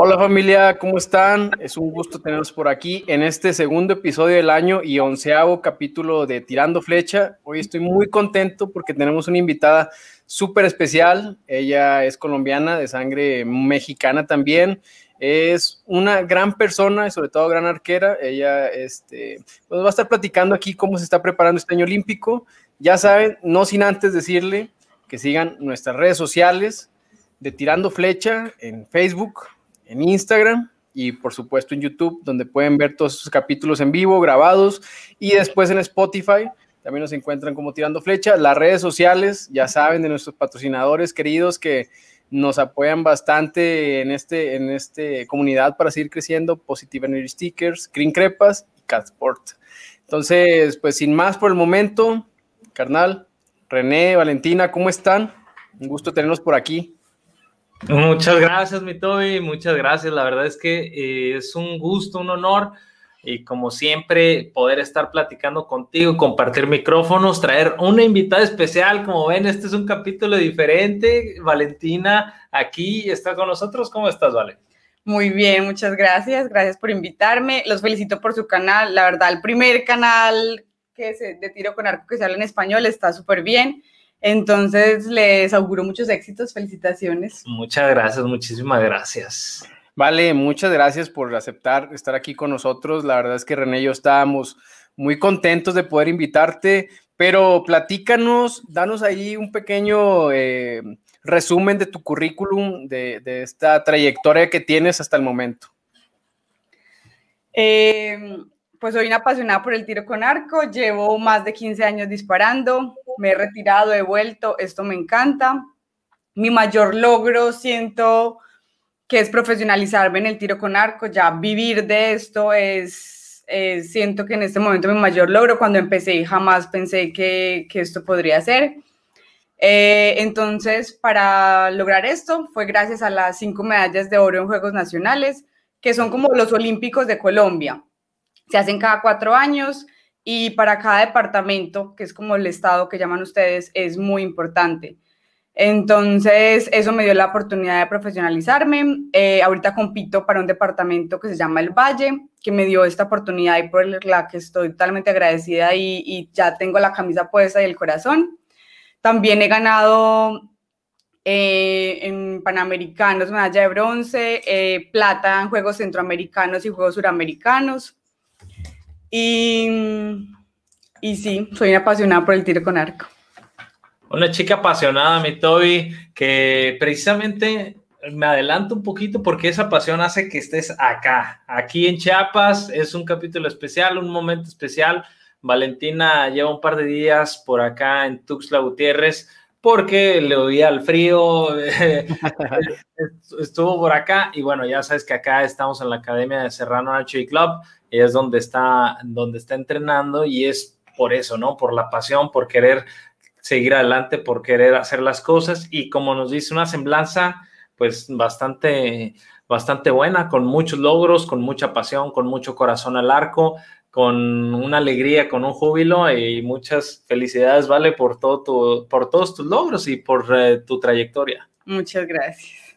Hola familia, ¿cómo están? Es un gusto tenerlos por aquí en este segundo episodio del año y onceavo capítulo de Tirando Flecha. Hoy estoy muy contento porque tenemos una invitada súper especial. Ella es colombiana, de sangre mexicana también. Es una gran persona y sobre todo gran arquera. Ella este, pues va a estar platicando aquí cómo se está preparando este año olímpico. Ya saben, no sin antes decirle que sigan nuestras redes sociales de Tirando Flecha en Facebook, en Instagram y por supuesto en YouTube, donde pueden ver todos esos capítulos en vivo, grabados, y después en Spotify. También nos encuentran como Tirando Flecha. Las redes sociales, ya saben, de nuestros patrocinadores queridos que nos apoyan bastante en este, en este comunidad para seguir creciendo. Positive Energy Stickers, Green Crepas y Catsport. Entonces, pues sin más por el momento, carnal, René, Valentina, ¿cómo están? Un gusto tenerlos por aquí. Muchas gracias, mi Toby, muchas gracias. La verdad es que eh, es un gusto, un honor y como siempre poder estar platicando contigo, compartir micrófonos, traer una invitada especial. Como ven, este es un capítulo diferente. Valentina aquí está con nosotros. ¿Cómo estás, Vale? Muy bien, muchas gracias. Gracias por invitarme. Los felicito por su canal. La verdad, el primer canal que se, de tiro con arco que se habla en español está súper bien. Entonces, les auguro muchos éxitos, felicitaciones. Muchas gracias, muchísimas gracias. Vale, muchas gracias por aceptar estar aquí con nosotros. La verdad es que René y yo estábamos muy contentos de poder invitarte, pero platícanos, danos ahí un pequeño eh, resumen de tu currículum, de, de, esta trayectoria que tienes hasta el momento. Eh, pues soy una apasionada por el tiro con arco, llevo más de 15 años disparando, me he retirado, he vuelto, esto me encanta. Mi mayor logro siento que es profesionalizarme en el tiro con arco, ya vivir de esto es, siento que en este momento mi mayor logro, cuando empecé jamás pensé que, esto podría ser. Eh, entonces, para lograr esto fue gracias a las cinco medallas de oro en Juegos Nacionales, que son como los Olímpicos de Colombia se hacen cada cuatro años y para cada departamento, que es como el estado que llaman ustedes, es muy importante. Entonces, eso me dio la oportunidad de profesionalizarme. Eh, ahorita compito para un departamento que se llama El Valle, que me dio esta oportunidad y por la que estoy totalmente agradecida y, ya tengo la camisa puesta y el corazón. También he ganado eh, en Panamericanos medalla de bronce, eh, plata en Juegos Centroamericanos y Juegos Suramericanos. Y, y sí, soy apasionada por el tiro con arco. Una chica apasionada, mi Toby, que precisamente me adelanto un poquito porque esa pasión hace que estés acá, aquí en Chiapas. Es un capítulo especial, un momento especial. Valentina lleva un par de días por acá en Tuxtla Gutiérrez porque le oía al frío, estuvo por acá y bueno, ya sabes que acá estamos en la Academia de Serrano Archery Club es donde está, donde está entrenando y es por eso, ¿no? Por la pasión, por querer seguir adelante, por querer hacer las cosas y como nos dice una semblanza, pues bastante, bastante buena, con muchos logros, con mucha pasión, con mucho corazón al arco, con una alegría, con un júbilo y muchas felicidades, Vale, por, todo tu, por todos tus logros y por eh, tu trayectoria. Muchas gracias.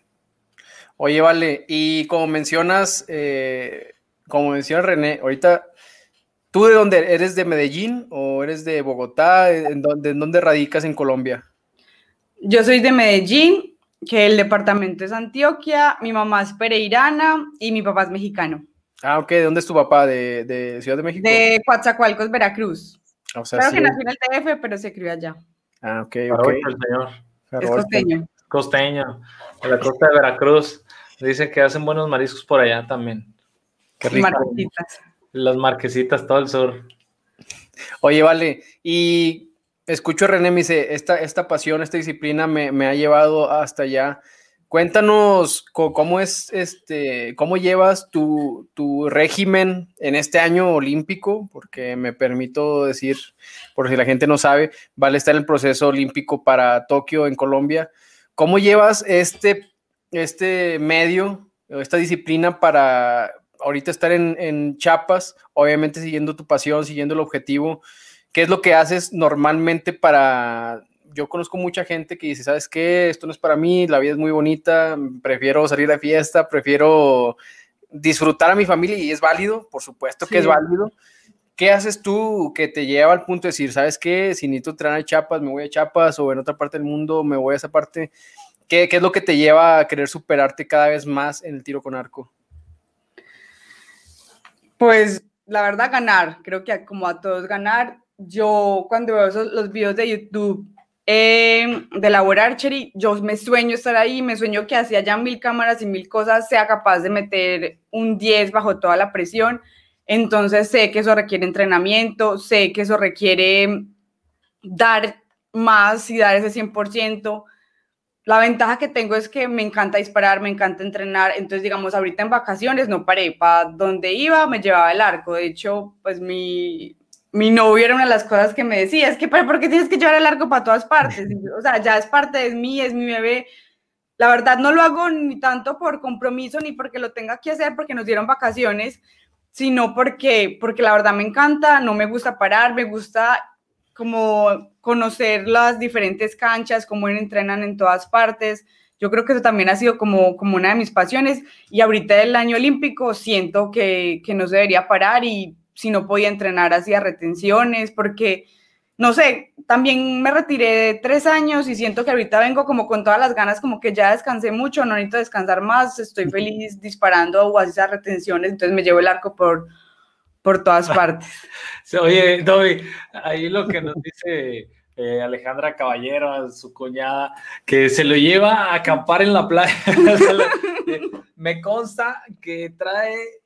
Oye, Vale, y como mencionas, eh, como decía René, ahorita, ¿tú de dónde eres? ¿De Medellín o eres de Bogotá? ¿En dónde, en dónde radicas en Colombia? Yo soy de Medellín, que el departamento es Antioquia, mi mamá es pereirana y mi papá es mexicano. Ah, ok, ¿de dónde es tu papá? ¿De, de Ciudad de México? De Coatzacoalcos, Veracruz. O sea, claro que nació en el DF, pero se crió allá. Ah, ok, ok. El señor. Es costeño. Costeño, de la costa de Veracruz. Dice que hacen buenos mariscos por allá también. Marquesitas. Las marquesitas, todo el sur. Oye, vale, y escucho a René, me dice, esta, esta pasión, esta disciplina me, ha llevado hasta allá. Cuéntanos cómo es este, cómo llevas tu, tu, régimen en este año olímpico, porque me permito decir, por si la gente no sabe, vale estar en el proceso olímpico para Tokio en Colombia. ¿Cómo llevas este, este medio, esta disciplina para, ahorita estar en, en Chiapas, obviamente siguiendo tu pasión, siguiendo el objetivo, ¿qué es lo que haces normalmente para yo conozco mucha gente que dice, ¿sabes qué? Esto no es para mí, la vida es muy bonita, prefiero salir de fiesta, prefiero disfrutar a mi familia y es válido, por supuesto que es válido. ¿Qué haces tú que te lleva al punto de decir, ¿sabes qué? Si necesito entrenar a Chiapas, me voy a Chiapas o en otra parte del mundo me voy a esa parte. ¿Qué, ¿Qué es lo que te lleva a querer superarte cada vez más en el tiro con arco? Pues la verdad, ganar. Creo que como a todos ganar. Yo cuando veo los videos de YouTube eh, de Labor Archery, yo me sueño estar ahí, me sueño que hacía ya mil cámaras y mil cosas, sea capaz de meter un 10 bajo toda la presión. Entonces sé que eso requiere entrenamiento, sé que eso requiere dar más y dar ese 100%. La ventaja que tengo es que me encanta disparar, me encanta entrenar. Entonces, digamos, ahorita en vacaciones no paré. Para donde iba, me llevaba el arco. De hecho, pues mi, mi novio era una de las cosas que me decía, es que, ¿por qué tienes que llevar el arco para todas partes? O sea, ya es parte de mí, es mi bebé. La verdad no lo hago ni tanto por compromiso ni porque lo tenga que hacer porque nos dieron vacaciones, sino porque, porque la verdad me encanta, no me gusta parar, me gusta como conocer las diferentes canchas, cómo entrenan en todas partes. Yo creo que eso también ha sido como, como una de mis pasiones y ahorita el año olímpico siento que, que no se debería parar y si no podía entrenar hacía retenciones, porque, no sé, también me retiré de tres años y siento que ahorita vengo como con todas las ganas, como que ya descansé mucho, no necesito descansar más, estoy feliz disparando o esas retenciones, entonces me llevo el arco por, por todas partes. Oye, Dobby, ahí lo que nos dice... Eh, Alejandra Caballero, su cuñada, que se lo lleva a acampar en la playa. me consta que trae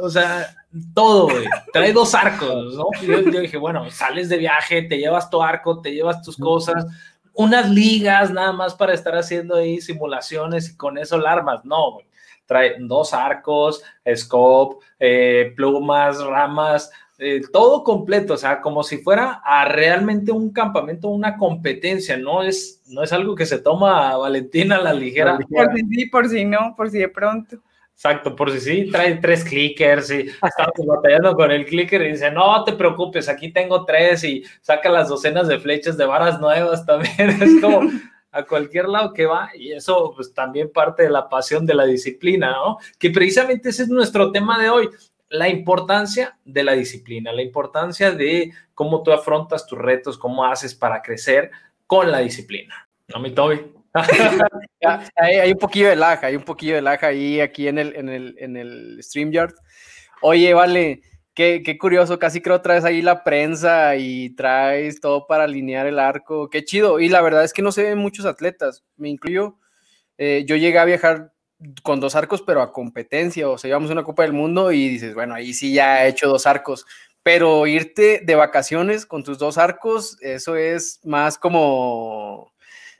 o sea, todo, güey. Trae dos arcos, ¿no? Yo, dije, bueno, sales de viaje, te llevas tu arco, te llevas tus cosas, unas ligas nada más para estar haciendo ahí simulaciones y con eso alarmas. No, güey. Trae dos arcos, scope, eh, plumas, ramas, eh, todo completo, o sea, como si fuera a realmente un campamento, una competencia, no es, no es algo que se toma a Valentina a la ligera. Por si sí, por si no, por si de pronto. Exacto, por si sí, trae tres clickers y estamos batallando con el clicker y dice, no te preocupes, aquí tengo tres y saca las docenas de flechas de varas nuevas también. Es como a cualquier lado que va y eso pues también parte de la pasión de la disciplina, ¿no? Que precisamente ese es nuestro tema de hoy, la importancia de la disciplina, la importancia de cómo tú afrontas tus retos, cómo haces para crecer con la disciplina. ¿No, mi Toby? hay, un poquillo de lag, hay un poquillo de lag ahí aquí en el, en el, en el StreamYard. Oye, vale, qué, qué, curioso, casi creo traes ahí la prensa y traes todo para alinear el arco, qué chido. Y la verdad es que no se ven muchos atletas, me incluyo. Eh, yo llegué a viajar con dos arcos, pero a competencia, o sea, íbamos a una Copa del Mundo y dices, bueno, ahí sí ya he hecho dos arcos, pero irte de vacaciones con tus dos arcos, eso es más como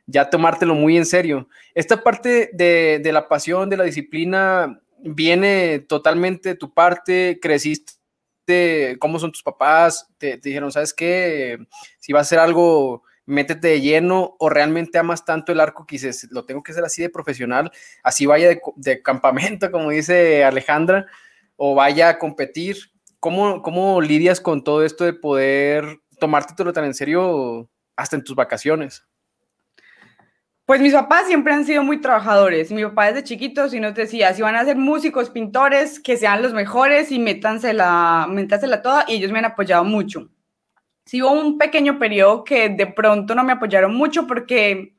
ya tomártelo muy en serio. Esta parte de, la pasión, de la disciplina, viene totalmente de tu parte, creciste, cómo son tus papás, te, dijeron, ¿sabes qué? Si va a hacer algo, métete de lleno o realmente amas tanto el arco que dices, lo tengo que hacer así de profesional, así vaya de, de campamento, como dice Alejandra, o vaya a competir. ¿Cómo, ¿Cómo lidias con todo esto de poder tomarte todo tan en serio hasta en tus vacaciones? Pues mis papás siempre han sido muy trabajadores. Mi papá desde chiquito si nos decía, si van a ser músicos, pintores, que sean los mejores y métansela, métansela toda y ellos me han apoyado mucho. Sí hubo un pequeño periodo que de pronto no me apoyaron mucho porque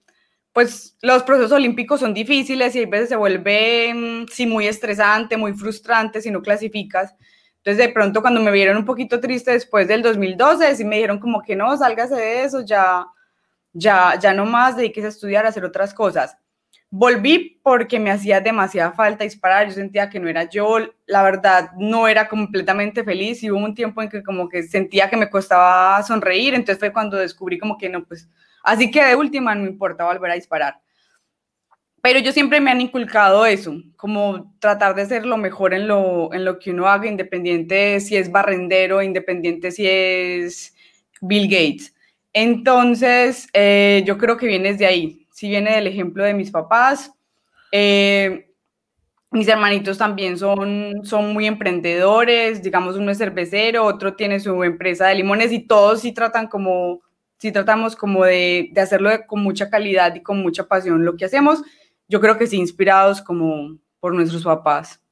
pues los procesos olímpicos son difíciles y a veces se vuelve mm, sí muy estresante, muy frustrante si no clasificas. Entonces de pronto cuando me vieron un poquito triste después del 2012, sí me dijeron como que no, sálgase de eso, ya ya, ya no más dediques a estudiar, a hacer otras cosas. Volví porque me hacía demasiada falta disparar, yo sentía que no era yo, la verdad no era completamente feliz y hubo un tiempo en que como que sentía que me costaba sonreír, entonces fue cuando descubrí como que no, pues así que de última no importa volver a disparar. Pero yo siempre me han inculcado eso, como tratar de ser lo mejor en lo, en lo que uno haga, independiente si es barrendero, independiente si es Bill Gates. Entonces, eh, yo creo que viene de ahí. Si viene del ejemplo de mis papás. Eh, mis hermanitos también son, son muy emprendedores, digamos, uno es cervecero, otro tiene su empresa de limones y todos sí tratan como sí tratamos como de, de hacerlo con mucha calidad y con mucha pasión lo que hacemos. Yo creo que sí, inspirados como por nuestros papás.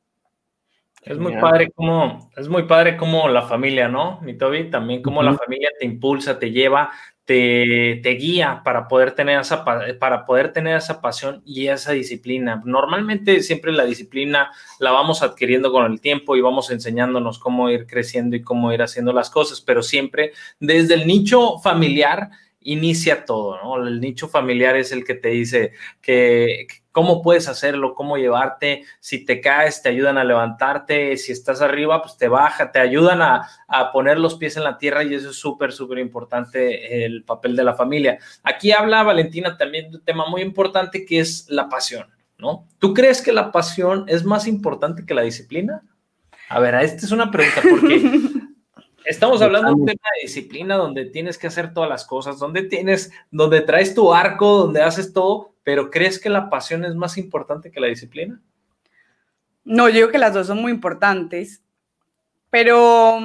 Es muy padre como, es muy padre como la familia, ¿no? Mi Toby, también como la familia te impulsa, te lleva, te, guía para poder, tener esa, para poder tener esa pasión y esa disciplina. Normalmente siempre la disciplina la vamos adquiriendo con el tiempo y vamos enseñándonos cómo ir creciendo y cómo ir haciendo las cosas, pero siempre desde el nicho familiar inicia todo, ¿no? El nicho familiar es el que te dice que, cómo puedes hacerlo, cómo llevarte, si te caes, te ayudan a levantarte, si estás arriba, pues te baja, te ayudan a, a poner los pies en la tierra y eso es súper, súper importante el papel de la familia. Aquí habla Valentina también de un tema muy importante que es la pasión, ¿no? ¿Tú crees que la pasión es más importante que la disciplina? A ver, esta es una pregunta porque Estamos hablando de un tema de disciplina donde tienes que hacer todas las cosas, donde tienes, donde traes tu arco, donde haces todo, pero ¿crees que la pasión es más importante que la disciplina? No, yo digo que las dos son muy importantes, pero,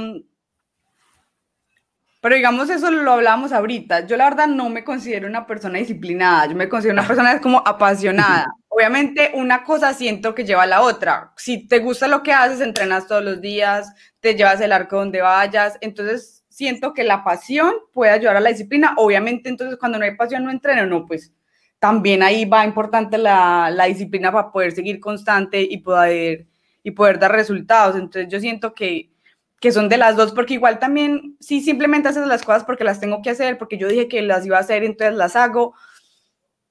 pero digamos eso lo hablábamos ahorita. Yo la verdad no me considero una persona disciplinada, yo me considero una persona como apasionada. Obviamente una cosa siento que lleva a la otra. Si te gusta lo que haces, entrenas todos los días, te llevas el arco donde vayas, entonces siento que la pasión puede ayudar a la disciplina. Obviamente entonces cuando no hay pasión no entreno, no, pues también ahí va importante la, la disciplina para poder seguir constante y poder, y poder dar resultados. Entonces yo siento que, que son de las dos, porque igual también si simplemente haces las cosas porque las tengo que hacer, porque yo dije que las iba a hacer, entonces las hago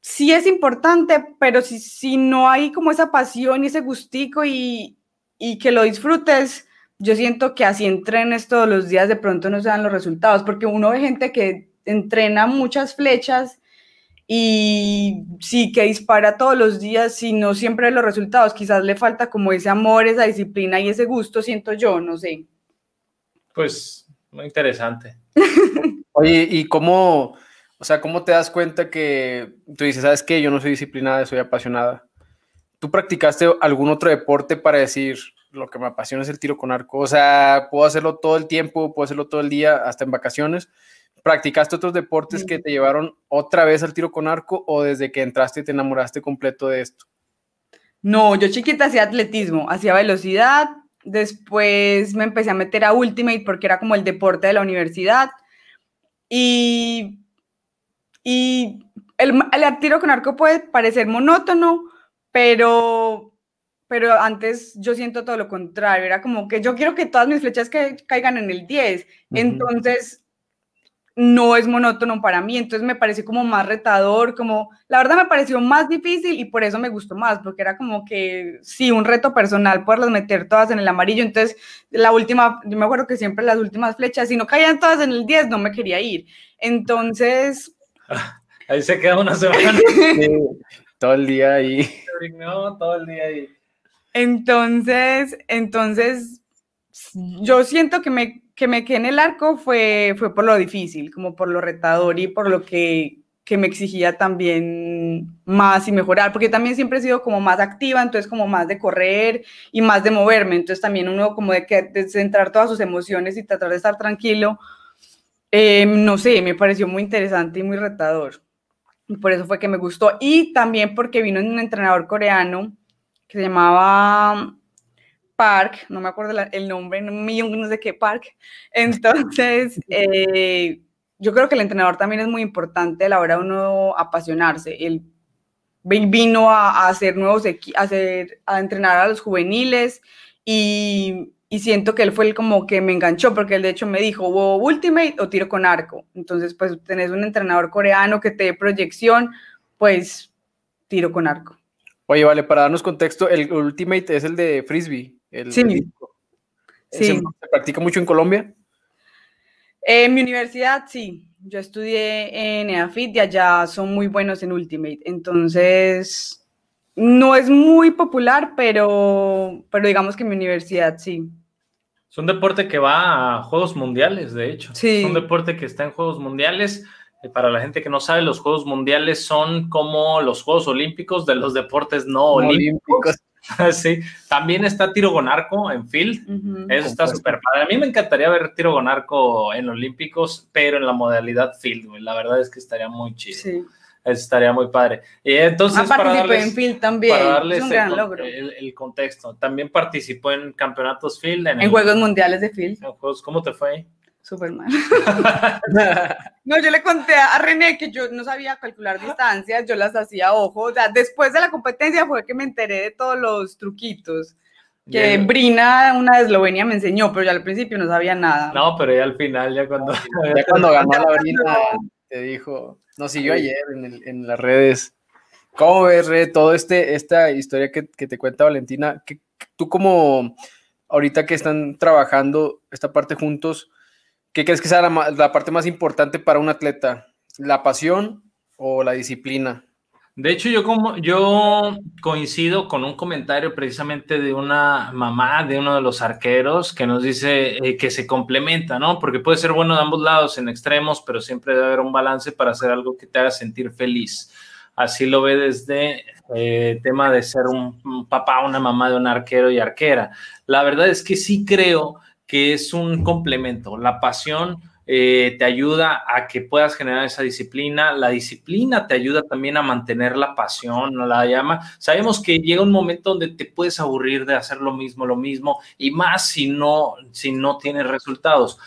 sí es importante, pero si, si no hay como esa pasión y ese gustico y, y que lo disfrutes, yo siento que así entrenes todos los días de pronto no se dan los resultados, porque uno ve gente que entrena muchas flechas y sí que dispara todos los días y no siempre los resultados, quizás le falta como ese amor, esa disciplina y ese gusto, siento yo, no sé. Pues muy interesante. Oye, ¿y cómo, o sea, cómo te das cuenta que tú dices, sabes qué, yo no soy disciplinada, soy apasionada? ¿Tú practicaste algún otro deporte para decir, lo que me apasiona es el tiro con arco? O sea, puedo hacerlo todo el tiempo, puedo hacerlo todo el día, hasta en vacaciones. ¿Practicaste otros deportes que te llevaron otra vez al tiro con arco o desde que entraste te enamoraste completo de esto? No, yo chiquita hacía atletismo, hacía velocidad, después me empecé a meter a Ultimate porque era como el deporte de la universidad y y el, el tiro con arco puede parecer monótono, pero, pero antes yo siento todo lo contrario, era como que yo quiero que todas mis flechas que caigan en el 10, entonces no es monótono para mí, entonces me pareció como más retador, como la verdad me pareció más difícil y por eso me gustó más, porque era como que sí, un reto personal poderlas meter todas en el amarillo, entonces la última, yo me acuerdo que siempre las últimas flechas, si no caían todas en el 10, no me quería ir, entonces Ahí se queda una semana. todo el día ahí. No, todo el día ahí. Entonces, entonces, yo siento que me, que me quedé en el arco fue, fue por lo difícil, como por lo retador y por lo que, que me exigía también más y mejorar, porque también siempre he sido como más activa, entonces como más de correr y más de moverme, entonces también uno como de, que, de centrar todas sus emociones y tratar de estar tranquilo, eh, no sé, me pareció muy interesante y muy retador. Por eso fue que me gustó. Y también porque vino un entrenador coreano que se llamaba Park, no me acuerdo el nombre, no, no sé qué Park. Entonces, eh, yo creo que el entrenador también es muy importante a la hora de uno apasionarse. Él vino a, a hacer nuevos, a, hacer, a entrenar a los juveniles y y siento que él fue el como que me enganchó, porque él de hecho me dijo, o Ultimate o tiro con arco. Entonces, pues tenés un entrenador coreano que te dé proyección, pues tiro con arco. Oye, vale, para darnos contexto, el Ultimate es el de Frisbee. El, sí. sí. ¿Se practica mucho en Colombia? En mi universidad, sí. Yo estudié en EAFIT y allá son muy buenos en Ultimate. Entonces, no es muy popular, pero, pero digamos que en mi universidad sí. Es un deporte que va a Juegos Mundiales, de hecho. Sí. Es un deporte que está en Juegos Mundiales. Eh, para la gente que no sabe, los Juegos Mundiales son como los Juegos Olímpicos de los deportes no, olímpicos. sí, también está tiro con arco en field. Eso está súper padre. A mí me encantaría ver tiro con arco en Olímpicos, pero en la modalidad field, La verdad es que estaría muy chido. Sí. Eso estaría muy padre. Y entonces, ah, para darles, en field también. Para darles un gran el, logro. El, contexto. También participó en campeonatos field. En, Juegos Mundiales de field. ¿Cómo te fue? Súper mal. no, yo le conté a René que yo no sabía calcular distancias, yo las hacía a ojo. O sea, después de la competencia fue que me enteré de todos los truquitos que Brina, una de Eslovenia, me enseñó, pero ya al principio no sabía nada. No, pero ya al final, ya cuando, ya cuando ganó la Brina, te dijo, nos siguió ayer en, en las redes. ¿Cómo ves, Red, todo este, esta historia que, que te cuenta Valentina? Que, tú como ahorita que están trabajando esta parte juntos, ¿Qué crees que sea la, parte más importante para un atleta? ¿La pasión o la disciplina? De hecho, yo, como, yo coincido con un comentario precisamente de una mamá de uno de los arqueros que nos dice eh, que se complementa, ¿no? Porque puede ser bueno de ambos lados en extremos, pero siempre debe haber un balance para hacer algo que te haga sentir feliz. Así lo ve desde eh, tema de ser un, un papá, una mamá de un arquero y arquera. La verdad es que sí creo que es un complemento. La pasión eh, te ayuda a que puedas generar esa disciplina. La disciplina te ayuda también a mantener la pasión. La llama. Sabemos que llega un momento donde te puedes aburrir de hacer lo mismo, lo mismo, y más si no, si no tienes resultados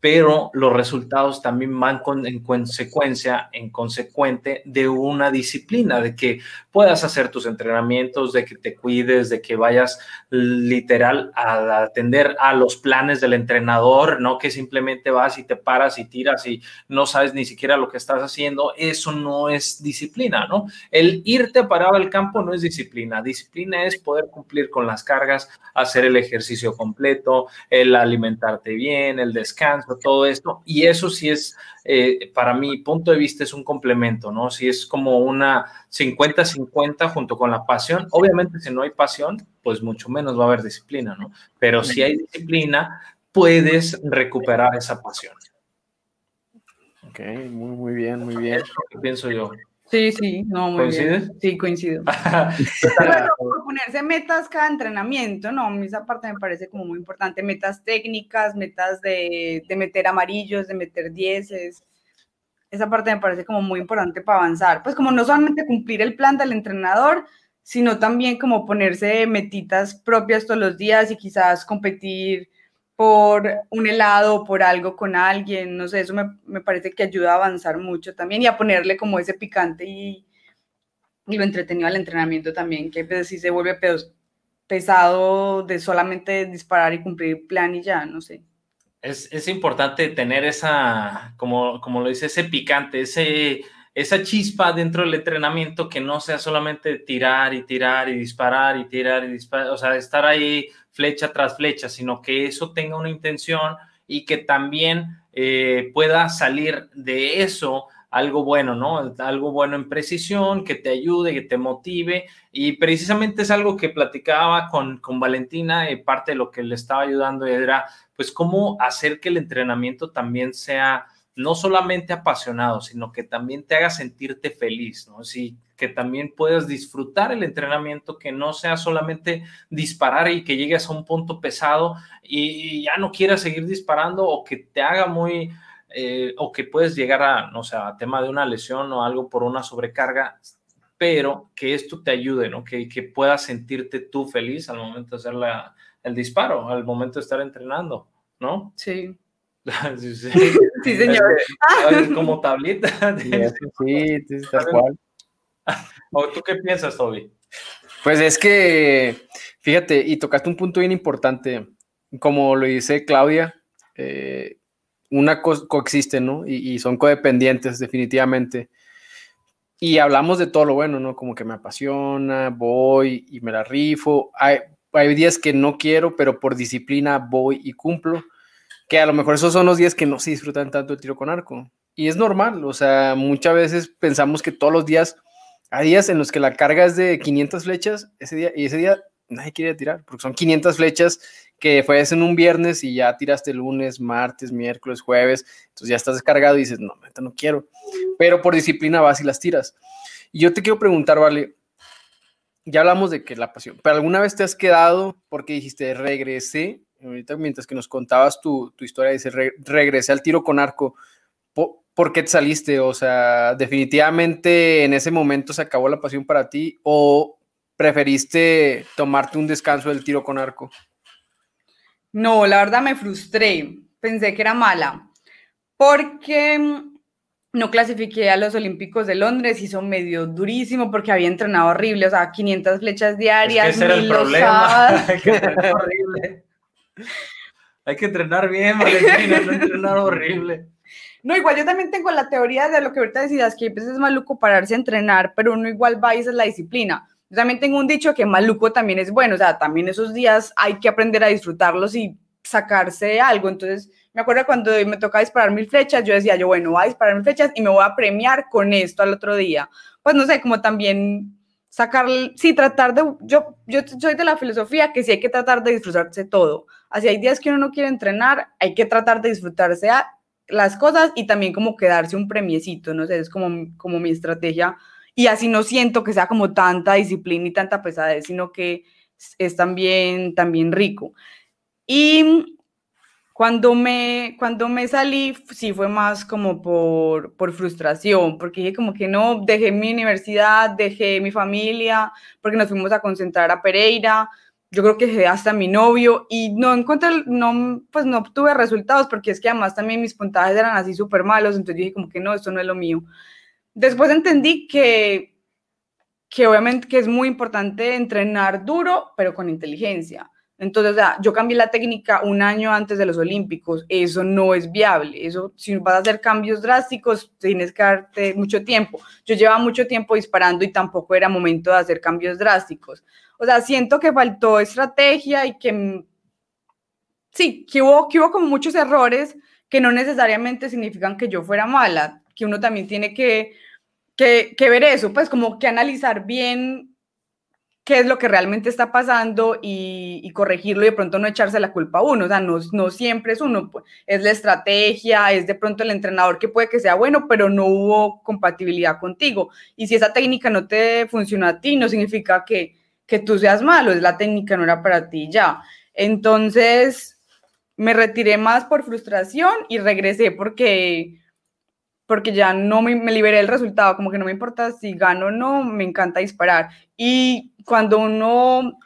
pero los resultados también van en consecuencia, en consecuente de una disciplina, de que puedas hacer tus entrenamientos, de que te cuides, de que vayas literal a atender a los planes del entrenador, no que simplemente vas y te paras y tiras y no sabes ni siquiera lo que estás haciendo, eso no es disciplina, ¿no? El irte a parar al campo no es disciplina, disciplina es poder cumplir con las cargas, hacer el ejercicio completo, el alimentarte bien, el descanso todo esto. Y eso sí es, eh, para mi punto de vista, es un complemento, ¿no? Si es como una 50-50 junto con la pasión. Obviamente, si no hay pasión, pues mucho menos va a haber disciplina, ¿no? Pero si hay disciplina, puedes recuperar esa pasión. Ok, muy, muy bien, muy bien. pienso yo. Sí, sí, no, muy bien. Sí, coincido. Pero ponerse metas cada entrenamiento, no, esa parte me parece como muy importante, metas técnicas, metas de, de meter amarillos, de meter dieces, esa parte me parece como muy importante para avanzar, pues como no solamente cumplir el plan del entrenador, sino también como ponerse metitas propias todos los días y quizás competir por un helado, por algo con alguien, no sé, eso me, parece que ayuda a avanzar mucho también y a ponerle como ese picante y, y lo entretenido al entrenamiento también, que pues, si se vuelve pesado de solamente disparar y cumplir plan y ya, no sé. Es, es importante tener esa, como, como lo dice, ese picante, ese, esa chispa dentro del entrenamiento que no sea solamente tirar y tirar y disparar y tirar y disparar, o sea, estar ahí flecha tras flecha, sino que eso tenga una intención y que también eh, pueda salir de eso algo bueno, ¿no? Algo bueno en precisión, que te ayude, que te motive. Y precisamente es algo que platicaba con, con Valentina, y parte de lo que le estaba ayudando era, pues, cómo hacer que el entrenamiento también sea no solamente apasionado, sino que también te haga sentirte feliz, ¿no? Sí, que también puedas disfrutar el entrenamiento, que no sea solamente disparar y que llegues a un punto pesado y ya no quieras seguir disparando o que te haga muy, eh, o que puedes llegar a, no sé, a tema de una lesión o algo por una sobrecarga, pero que esto te ayude, ¿no? Que, que puedas sentirte tú feliz al momento de hacer la, el disparo, al momento de estar entrenando, ¿no? Sí. sí, sí. señor. como tablita. Sí, sí, tal cual. ¿O tú qué piensas, Toby? Pues es que, fíjate, y tocaste un punto bien importante, como lo dice Claudia, eh, una co coexiste, ¿no? Y, son codependientes, definitivamente. Y hablamos de todo lo bueno, ¿no? Como que me apasiona, voy y me la rifo. Hay, hay días que no quiero, pero por disciplina voy y cumplo. Que a lo mejor esos son los días que no se disfrutan tanto el tiro con arco. Y es normal, o sea, muchas veces pensamos que todos los días hay días en los que la carga es de 500 flechas ese día, y ese día nadie quiere tirar, porque son 500 flechas que fue en un viernes y ya tiraste lunes, martes, miércoles, jueves, entonces ya estás descargado y dices, no, no quiero, pero por disciplina vas y las tiras. Y yo te quiero preguntar, Vale, ya hablamos de que la pasión, pero alguna vez te has quedado porque dijiste, regresé, ahorita mientras que nos contabas tu, tu historia, dice, regresé al tiro con arco, ¿Por, qué te saliste? O sea, definitivamente en ese momento se acabó la pasión para ti o preferiste tomarte un descanso del tiro con arco. No, la verdad me frustré, pensé que era mala, porque no clasifiqué a los Olímpicos de Londres, hizo medio durísimo porque había entrenado horrible, o sea, 500 flechas diarias. Es que ese era el problema. Hay que entrenar horrible. Hay que entrenar bien, Valentina, no entrenar horrible. No, igual yo también tengo la teoría de lo que ahorita decías, que a veces es maluco pararse a entrenar, pero uno igual va y esa es la disciplina. Yo también tengo un dicho que maluco también es bueno, o sea, también esos días hay que aprender a disfrutarlos y sacarse algo. Entonces, me acuerdo cuando me tocaba disparar mil flechas, yo decía, yo, bueno, voy a disparar mil flechas y me voy a premiar con esto al otro día. Pues no sé, como también sacar, sí, tratar de, yo, yo soy de la filosofía que sí hay que tratar de disfrutarse todo. Así hay días que uno no quiere entrenar, hay que tratar de disfrutarse las cosas y también como quedarse un premiecito, no sé, es como, como mi estrategia. Y así no siento que sea como tanta disciplina y tanta pesadez, sino que es también, también rico. Y cuando me, cuando me salí, sí fue más como por, por frustración, porque dije como que no, dejé mi universidad, dejé mi familia, porque nos fuimos a concentrar a Pereira, yo creo que hasta mi novio y no encontré, no, pues no obtuve resultados, porque es que además también mis puntajes eran así súper malos, entonces dije como que no, esto no es lo mío. Después entendí que, que obviamente que es muy importante entrenar duro, pero con inteligencia entonces, o sea, yo cambié la técnica un año antes de los Olímpicos. Eso no es viable. Eso, si vas a hacer cambios drásticos, tienes que darte mucho tiempo. Yo llevaba mucho tiempo disparando y tampoco era momento de hacer cambios drásticos. O sea, siento que faltó estrategia y que sí, que hubo, que hubo como muchos errores que no necesariamente significan que yo fuera mala, que uno también tiene que, que, que ver eso, pues como que analizar bien qué es lo que realmente está pasando y, corregirlo y de pronto no echarse la culpa a uno. O sea, no, no siempre es uno, pues, es la estrategia, es de pronto el entrenador que puede que sea bueno, pero no hubo compatibilidad contigo. Y si esa técnica no te funciona a ti, no significa que, que tú seas malo, es la técnica, no era para ti ya. Entonces, me retiré más por frustración y regresé porque porque ya no me, me, liberé el resultado, como que no me importa si gano o no, me encanta disparar. Y cuando uno,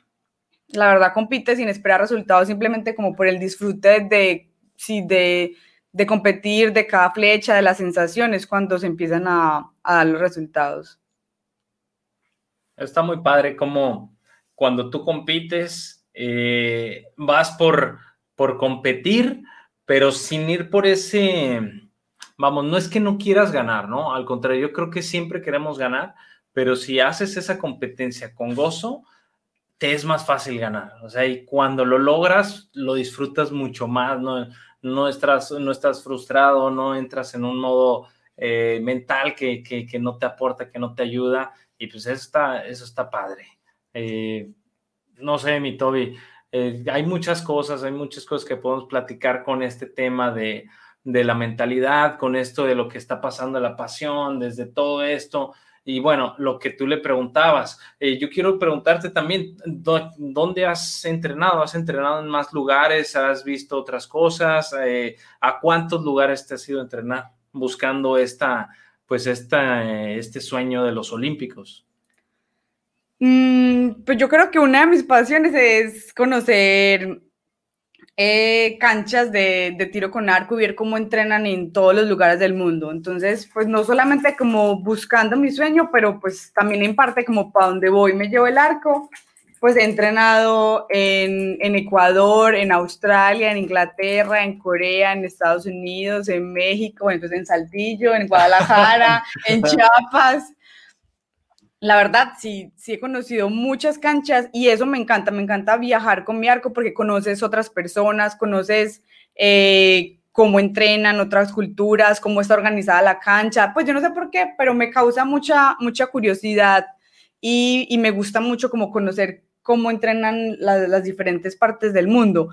la verdad, compite sin esperar resultados, simplemente como por el disfrute de, sí, de, de competir, de cada flecha, de las sensaciones, cuando se empiezan a, a dar los resultados. Está muy padre como cuando tú compites, eh, vas por, por competir, pero sin ir por ese vamos, no es que no quieras ganar, ¿no? Al contrario, yo creo que siempre queremos ganar, pero si haces esa competencia con gozo, te es más fácil ganar. O sea, y cuando lo logras, lo disfrutas mucho más, no, no, estás, no estás frustrado, no entras en un modo eh, mental que, que, no te aporta, que no te ayuda, y pues eso está, eso está padre. Eh, no sé, mi Toby, eh, hay muchas cosas, hay muchas cosas que podemos platicar con este tema de, de la mentalidad, con esto de lo que está pasando, la pasión, desde todo esto. Y bueno, lo que tú le preguntabas, eh, yo quiero preguntarte también, ¿dónde has entrenado? ¿Has entrenado en más lugares? ¿Has visto otras cosas? ¿A cuántos lugares te has ido a entrenar buscando esta, pues esta, este sueño de los Olímpicos? Mm, pues yo creo que una de mis pasiones es conocer eh, canchas de, de, tiro con arco y ver cómo entrenan en todos los lugares del mundo. Entonces, pues no solamente como buscando mi sueño, pero pues también en parte como para dónde voy me llevo el arco. Pues he entrenado en, en Ecuador, en Australia, en Inglaterra, en Corea, en Estados Unidos, en México, entonces en Saltillo, en Guadalajara, en Chiapas la verdad, sí, sí he conocido muchas canchas y eso me encanta, me encanta viajar con mi arco porque conoces otras personas, conoces eh, cómo entrenan otras culturas, cómo está organizada la cancha. Pues yo no sé por qué, pero me causa mucha, mucha curiosidad y, me gusta mucho como conocer cómo entrenan las diferentes partes del mundo.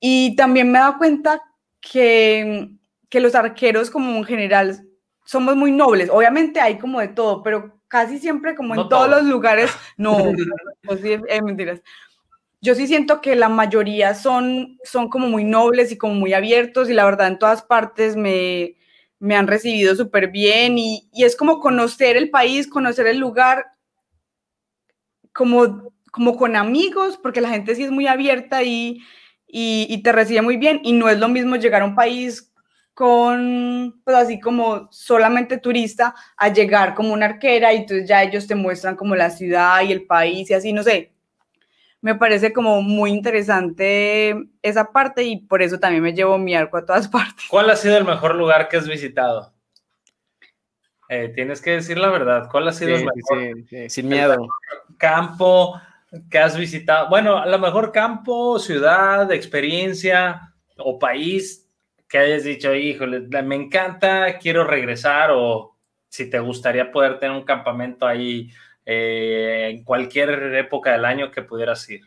Y también me he dado cuenta que, que los arqueros como en general somos muy nobles. Obviamente hay como de todo, pero casi siempre como en todos los lugares, no, pues eh, mentiras. Yo sí siento que la mayoría son, son como muy nobles y como muy abiertos y la verdad en todas partes me, me han recibido súper bien y, y, es como conocer el país, conocer el lugar, como, como con amigos, porque la gente sí es muy abierta y, y, y te recibe muy bien y no es lo mismo llegar a un país con, pues así como solamente turista, a llegar como una arquera y entonces ya ellos te muestran como la ciudad y el país y así, no sé. Me parece como muy interesante esa parte y por eso también me llevo mi arco a todas partes. ¿Cuál ha sido el mejor lugar que has visitado? Eh, tienes que decir la verdad. ¿Cuál ha sido el mejor? sin miedo. campo que has visitado. Bueno, a lo mejor campo, ciudad, experiencia o país que hayas dicho, híjole, me encanta, quiero regresar o si te gustaría poder tener un campamento ahí eh, en cualquier época del año que pudieras ir?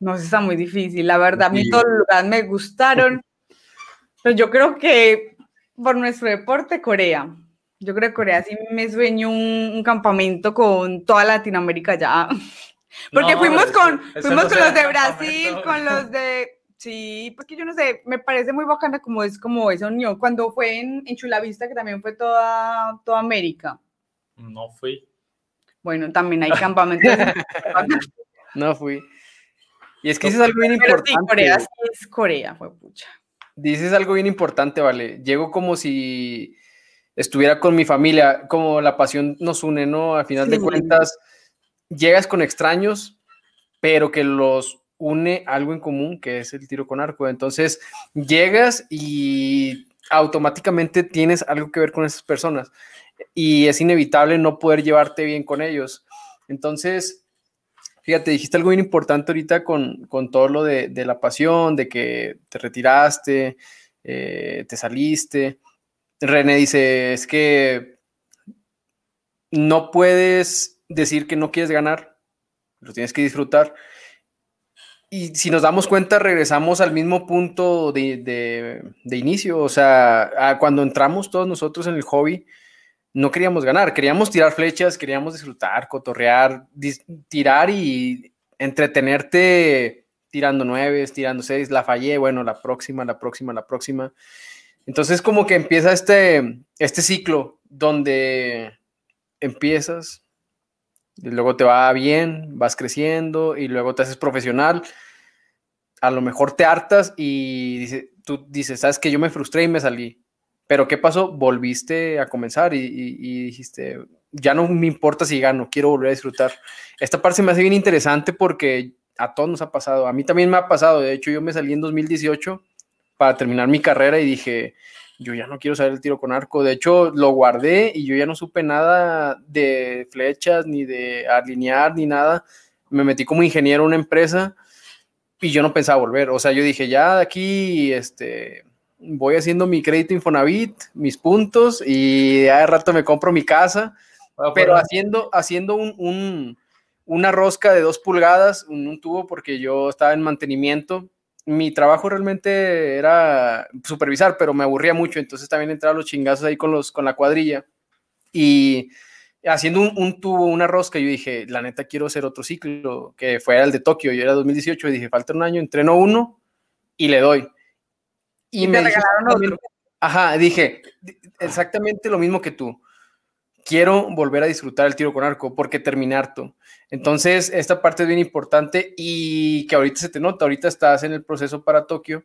No, está muy difícil, la verdad, a mí todos los lugares me gustaron, pero yo creo que por nuestro deporte, Corea. Yo creo que Corea sí me sueño un, campamento con toda Latinoamérica ya. Porque fuimos con, fuimos con los de Brasil, con los de Sí, porque yo no sé, me parece muy bacana como es como esa unión. Cuando fue en, en Chulavista, que también fue toda, toda América. No fui. Bueno, también hay campamentos. no fui. Y es que dices algo bien importante. Sí, Corea sí es Corea, fue pucha. Dices algo bien importante, vale. Llego como si estuviera con mi familia, como la pasión nos une, ¿no? Al final de cuentas, llegas con extraños, pero que los une algo en común, que es el tiro con arco. Entonces, llegas y automáticamente tienes algo que ver con esas personas y es inevitable no poder llevarte bien con ellos. Entonces, fíjate, dijiste algo bien importante ahorita con, todo lo de, la pasión, de que te retiraste, eh, te saliste. René dice, es que no puedes decir que no quieres ganar, lo tienes que disfrutar y si nos damos cuenta, regresamos al mismo punto de, inicio. O sea, cuando entramos todos nosotros en el hobby, no queríamos ganar, queríamos tirar flechas, queríamos disfrutar, cotorrear, tirar y entretenerte tirando nueve, tirando seis, la fallé, bueno, la próxima, la próxima, la próxima. Entonces como que empieza este, este ciclo donde empiezas, y luego te va bien, vas creciendo y luego te haces profesional. A lo mejor te hartas y tú dices, sabes que yo me frustré y me salí. Pero ¿qué pasó? Volviste a comenzar y, dijiste, ya no me importa si gano, quiero volver a disfrutar. Esta parte me hace bien interesante porque a todos nos ha pasado. A mí también me ha pasado. De hecho, yo me salí en 2018 para terminar mi carrera y dije, yo ya no quiero saber el tiro con arco. De hecho, lo guardé y yo ya no supe nada de flechas, ni de alinear, ni nada. Me metí como ingeniero en una empresa y yo no pensaba volver. O sea, yo dije, ya de aquí, este, voy haciendo mi crédito Infonavit, mis puntos y de rato me compro mi casa. pero haciendo, haciendo un, una rosca de dos pulgadas, un tubo, porque yo estaba en mantenimiento mi trabajo realmente era supervisar, pero me aburría mucho, entonces también entraba los chingazos ahí con, los, con la cuadrilla. Y haciendo un, tubo, una rosca, yo dije, la neta quiero hacer otro ciclo, que fue el de Tokio, yo era 2018, y dije, falta un año, entreno uno y le doy. Y, me regalaron otro. Ajá, dije, exactamente lo mismo que tú quiero volver a disfrutar el tiro con arco porque terminé harto. Entonces, esta parte es bien importante y que ahorita se te nota, ahorita estás en el proceso para Tokio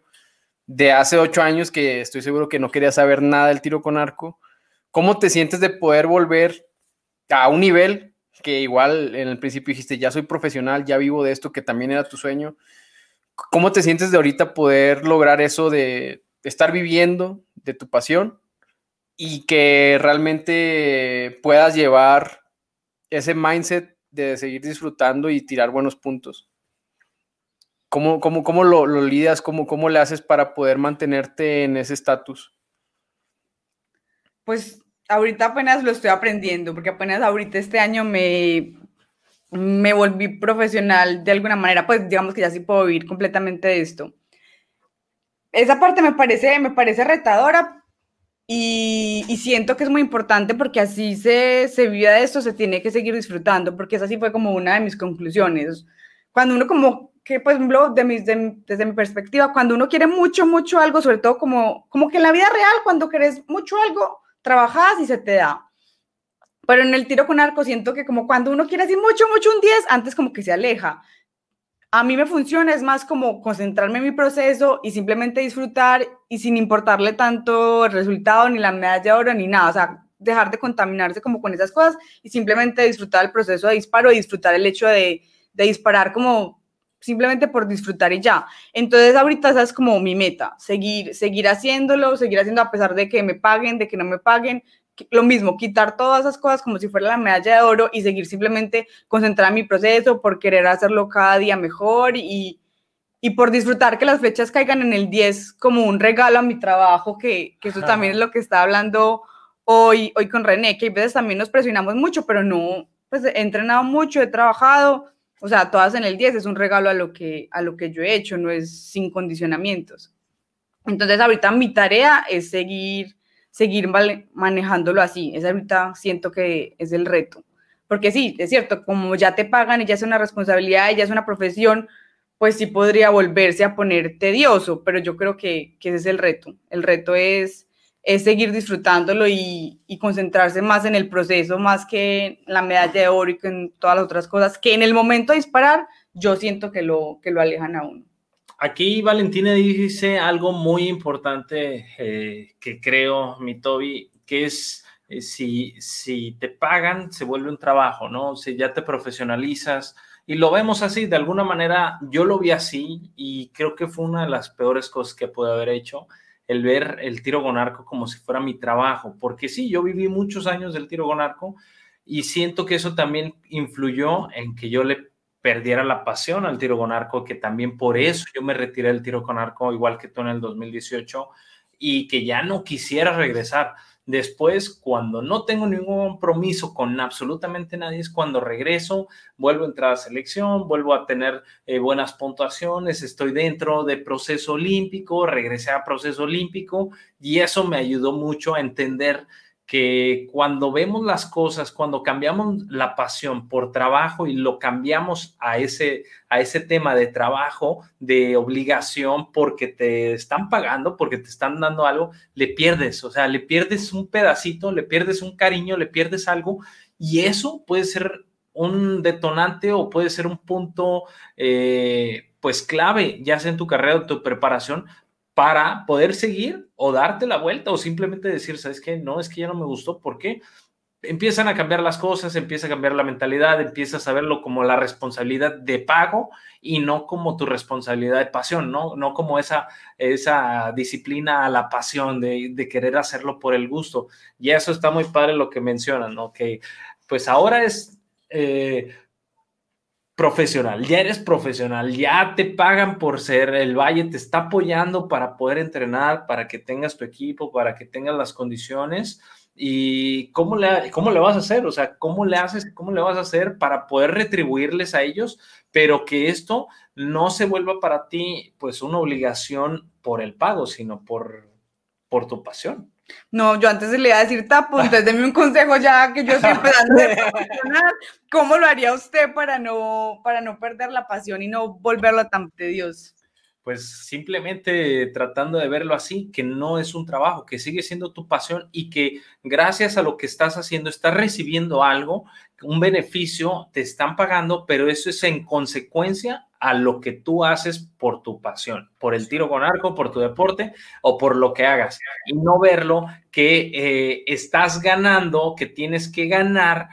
de hace ocho años que estoy seguro que no querías saber nada del tiro con arco. ¿Cómo te sientes de poder volver a un nivel que igual en el principio dijiste, ya soy profesional, ya vivo de esto, que también era tu sueño? ¿Cómo te sientes de ahorita poder lograr eso de estar viviendo de tu pasión y que realmente puedas llevar ese mindset de seguir disfrutando y tirar buenos puntos. ¿Cómo, cómo, cómo lo, lo? ¿Cómo, ¿Cómo le haces para poder mantenerte en ese estatus? Pues ahorita apenas lo estoy aprendiendo, porque apenas ahorita este año me, me volví profesional de alguna manera, pues digamos que ya sí puedo vivir completamente de esto. Esa parte me parece, me parece retadora, Y, siento que es muy importante porque así se, se vive de esto, se tiene que seguir disfrutando, porque esa sí fue como una de mis conclusiones. Cuando uno como que, ejemplo, de mis, desde mi perspectiva, cuando uno quiere mucho, mucho algo, sobre todo como, como que en la vida real, cuando querés mucho algo, trabajas y se te da. Pero en el tiro con arco siento que como cuando uno quiere así mucho, mucho un 10, antes como que se aleja. A mí me funciona, es más como concentrarme en mi proceso y simplemente disfrutar y sin importarle tanto el resultado, ni la medalla de oro, ni nada. O sea, dejar de contaminarse como con esas cosas y simplemente disfrutar el proceso de disparo y disfrutar el hecho de, de disparar como simplemente por disfrutar y ya. Entonces ahorita esa es como mi meta, seguir, seguir haciéndolo, seguir haciendo a pesar de que me paguen, de que no me paguen, lo mismo, quitar todas esas cosas como si fuera la medalla de oro y seguir simplemente concentrada en mi proceso por querer hacerlo cada día mejor y, y por disfrutar que las flechas caigan en el 10 como un regalo a mi trabajo, que, que eso también es lo que está hablando hoy, hoy con René, que a veces también nos presionamos mucho, pero no, pues he entrenado mucho, he trabajado, o sea, todas en el 10 es un regalo a lo que, a lo que yo he hecho, no es sin condicionamientos. Entonces ahorita mi tarea es seguir seguir manejándolo así. Es ahorita siento que es el reto. Porque sí, es cierto, como ya te pagan y ya es una responsabilidad y ya es una profesión, pues sí podría volverse a poner tedioso, pero yo creo que, ese es el reto. El reto es, es seguir disfrutándolo y, y, concentrarse más en el proceso, más que en la medalla de oro y en todas las otras cosas, que en el momento de disparar yo siento que lo, que lo alejan a uno. Aquí Valentina dice algo muy importante eh, que creo, mi Toby, que es eh, si, si te pagan, se vuelve un trabajo, ¿no? Si ya te profesionalizas y lo vemos así, de alguna manera yo lo vi así y creo que fue una de las peores cosas que pude haber hecho, el ver el tiro con arco como si fuera mi trabajo, porque sí, yo viví muchos años del tiro con arco y siento que eso también influyó en que yo le perdiera la pasión al tiro con arco, que también por eso yo me retiré del tiro con arco, igual que tú en el 2018, y que ya no quisiera regresar. Después, cuando no tengo ningún compromiso con absolutamente nadie, es cuando regreso, vuelvo a entrar a selección, vuelvo a tener eh, buenas puntuaciones, estoy dentro del proceso olímpico, regresé a proceso olímpico y eso me ayudó mucho a entender que cuando vemos las cosas, cuando cambiamos la pasión por trabajo y lo cambiamos a ese, a ese tema de trabajo, de obligación, porque te están pagando, porque te están dando algo, le pierdes, o sea, le pierdes un pedacito, le pierdes un cariño, le pierdes algo, y eso puede ser un detonante o puede ser un punto, eh, pues clave, ya sea en tu carrera o tu preparación, para poder seguir o darte la vuelta o simplemente decir, ¿sabes qué? No, es que ya no me gustó. ¿Por qué? Empiezan a cambiar las cosas, empieza a cambiar la mentalidad, empiezas a verlo como la responsabilidad de pago y no como tu responsabilidad de pasión, ¿no? No como esa, esa disciplina a la pasión de, querer hacerlo por el gusto. Y eso está muy padre lo que mencionan, ¿no? Que pues ahora es... Eh, profesional, ya eres profesional, ya te pagan por ser, el Valle te está apoyando para poder entrenar, para que tengas tu equipo, para que tengas las condiciones. ¿Y cómo le, cómo le vas a hacer? O sea, ¿cómo le haces, cómo le vas a hacer para poder retribuirles a ellos, pero que esto no se vuelva para ti pues una obligación por el pago, sino por, por tu pasión? No, yo antes le iba a decir tapo, entonces déme un consejo ya que yo estoy empezando a ¿Cómo lo haría usted para no, para no perder la pasión y no volverlo tan tedioso? Pues simplemente tratando de verlo así, que no es un trabajo, que sigue siendo tu pasión y que gracias a lo que estás haciendo estás recibiendo algo, un beneficio, te están pagando, pero eso es en consecuencia a lo que tú haces por tu pasión, por el tiro con arco, por tu deporte o por lo que hagas. Y no verlo que eh, estás ganando, que tienes que ganar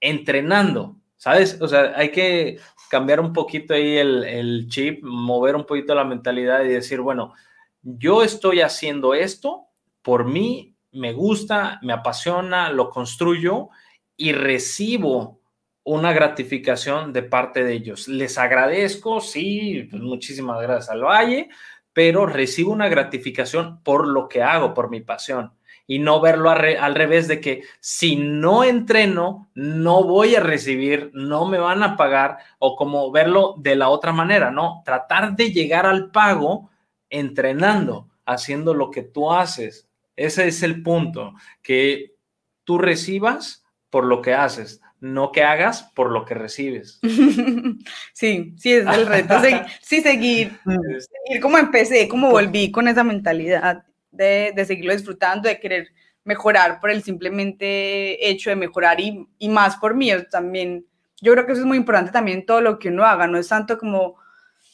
entrenando, ¿sabes? O sea, hay que cambiar un poquito ahí el, el chip, mover un poquito la mentalidad y decir, bueno, yo estoy haciendo esto por mí, me gusta, me apasiona, lo construyo y recibo una gratificación de parte de ellos. Les agradezco, sí, pues muchísimas gracias al Valle, pero recibo una gratificación por lo que hago, por mi pasión. Y no verlo al revés de que si no entreno, no voy a recibir, no me van a pagar, o como verlo de la otra manera, ¿no? Tratar de llegar al pago entrenando, haciendo lo que tú haces, Ese es el punto, que tú recibas por lo que haces, no que hagas por lo que recibes. Sí, sí, es el reto. sí, seguir, seguir como empecé, como volví con esa mentalidad de, de, seguirlo disfrutando, de querer mejorar por el simplemente hecho de mejorar y, y más por mí también. Yo creo que eso es muy importante también todo lo que uno haga, no es tanto como,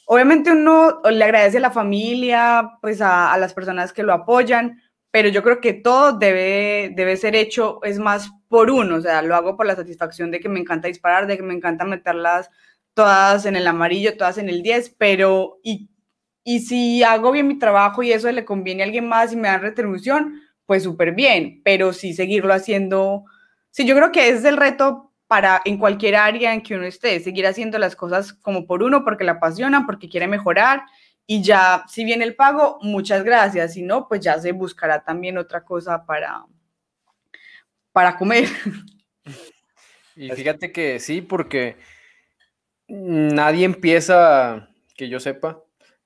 obviamente uno le agradece a la familia, pues a, a las personas que lo apoyan, pero yo creo que todo debe, debe ser hecho, es más por uno, o sea, lo hago por la satisfacción de que me encanta disparar, de que me encanta meterlas todas en el amarillo, todas en el 10, pero y, y si hago bien mi trabajo y eso le conviene a alguien más y me dan retribución, pues súper bien, pero sí seguirlo haciendo, sí, yo creo que es el reto para en cualquier área en que uno esté, seguir haciendo las cosas como por uno, porque la apasionan, porque quiere mejorar y ya, si viene el pago, muchas gracias. Si no, pues ya se buscará también otra cosa para, para comer. Y fíjate que sí, porque nadie empieza, que yo sepa,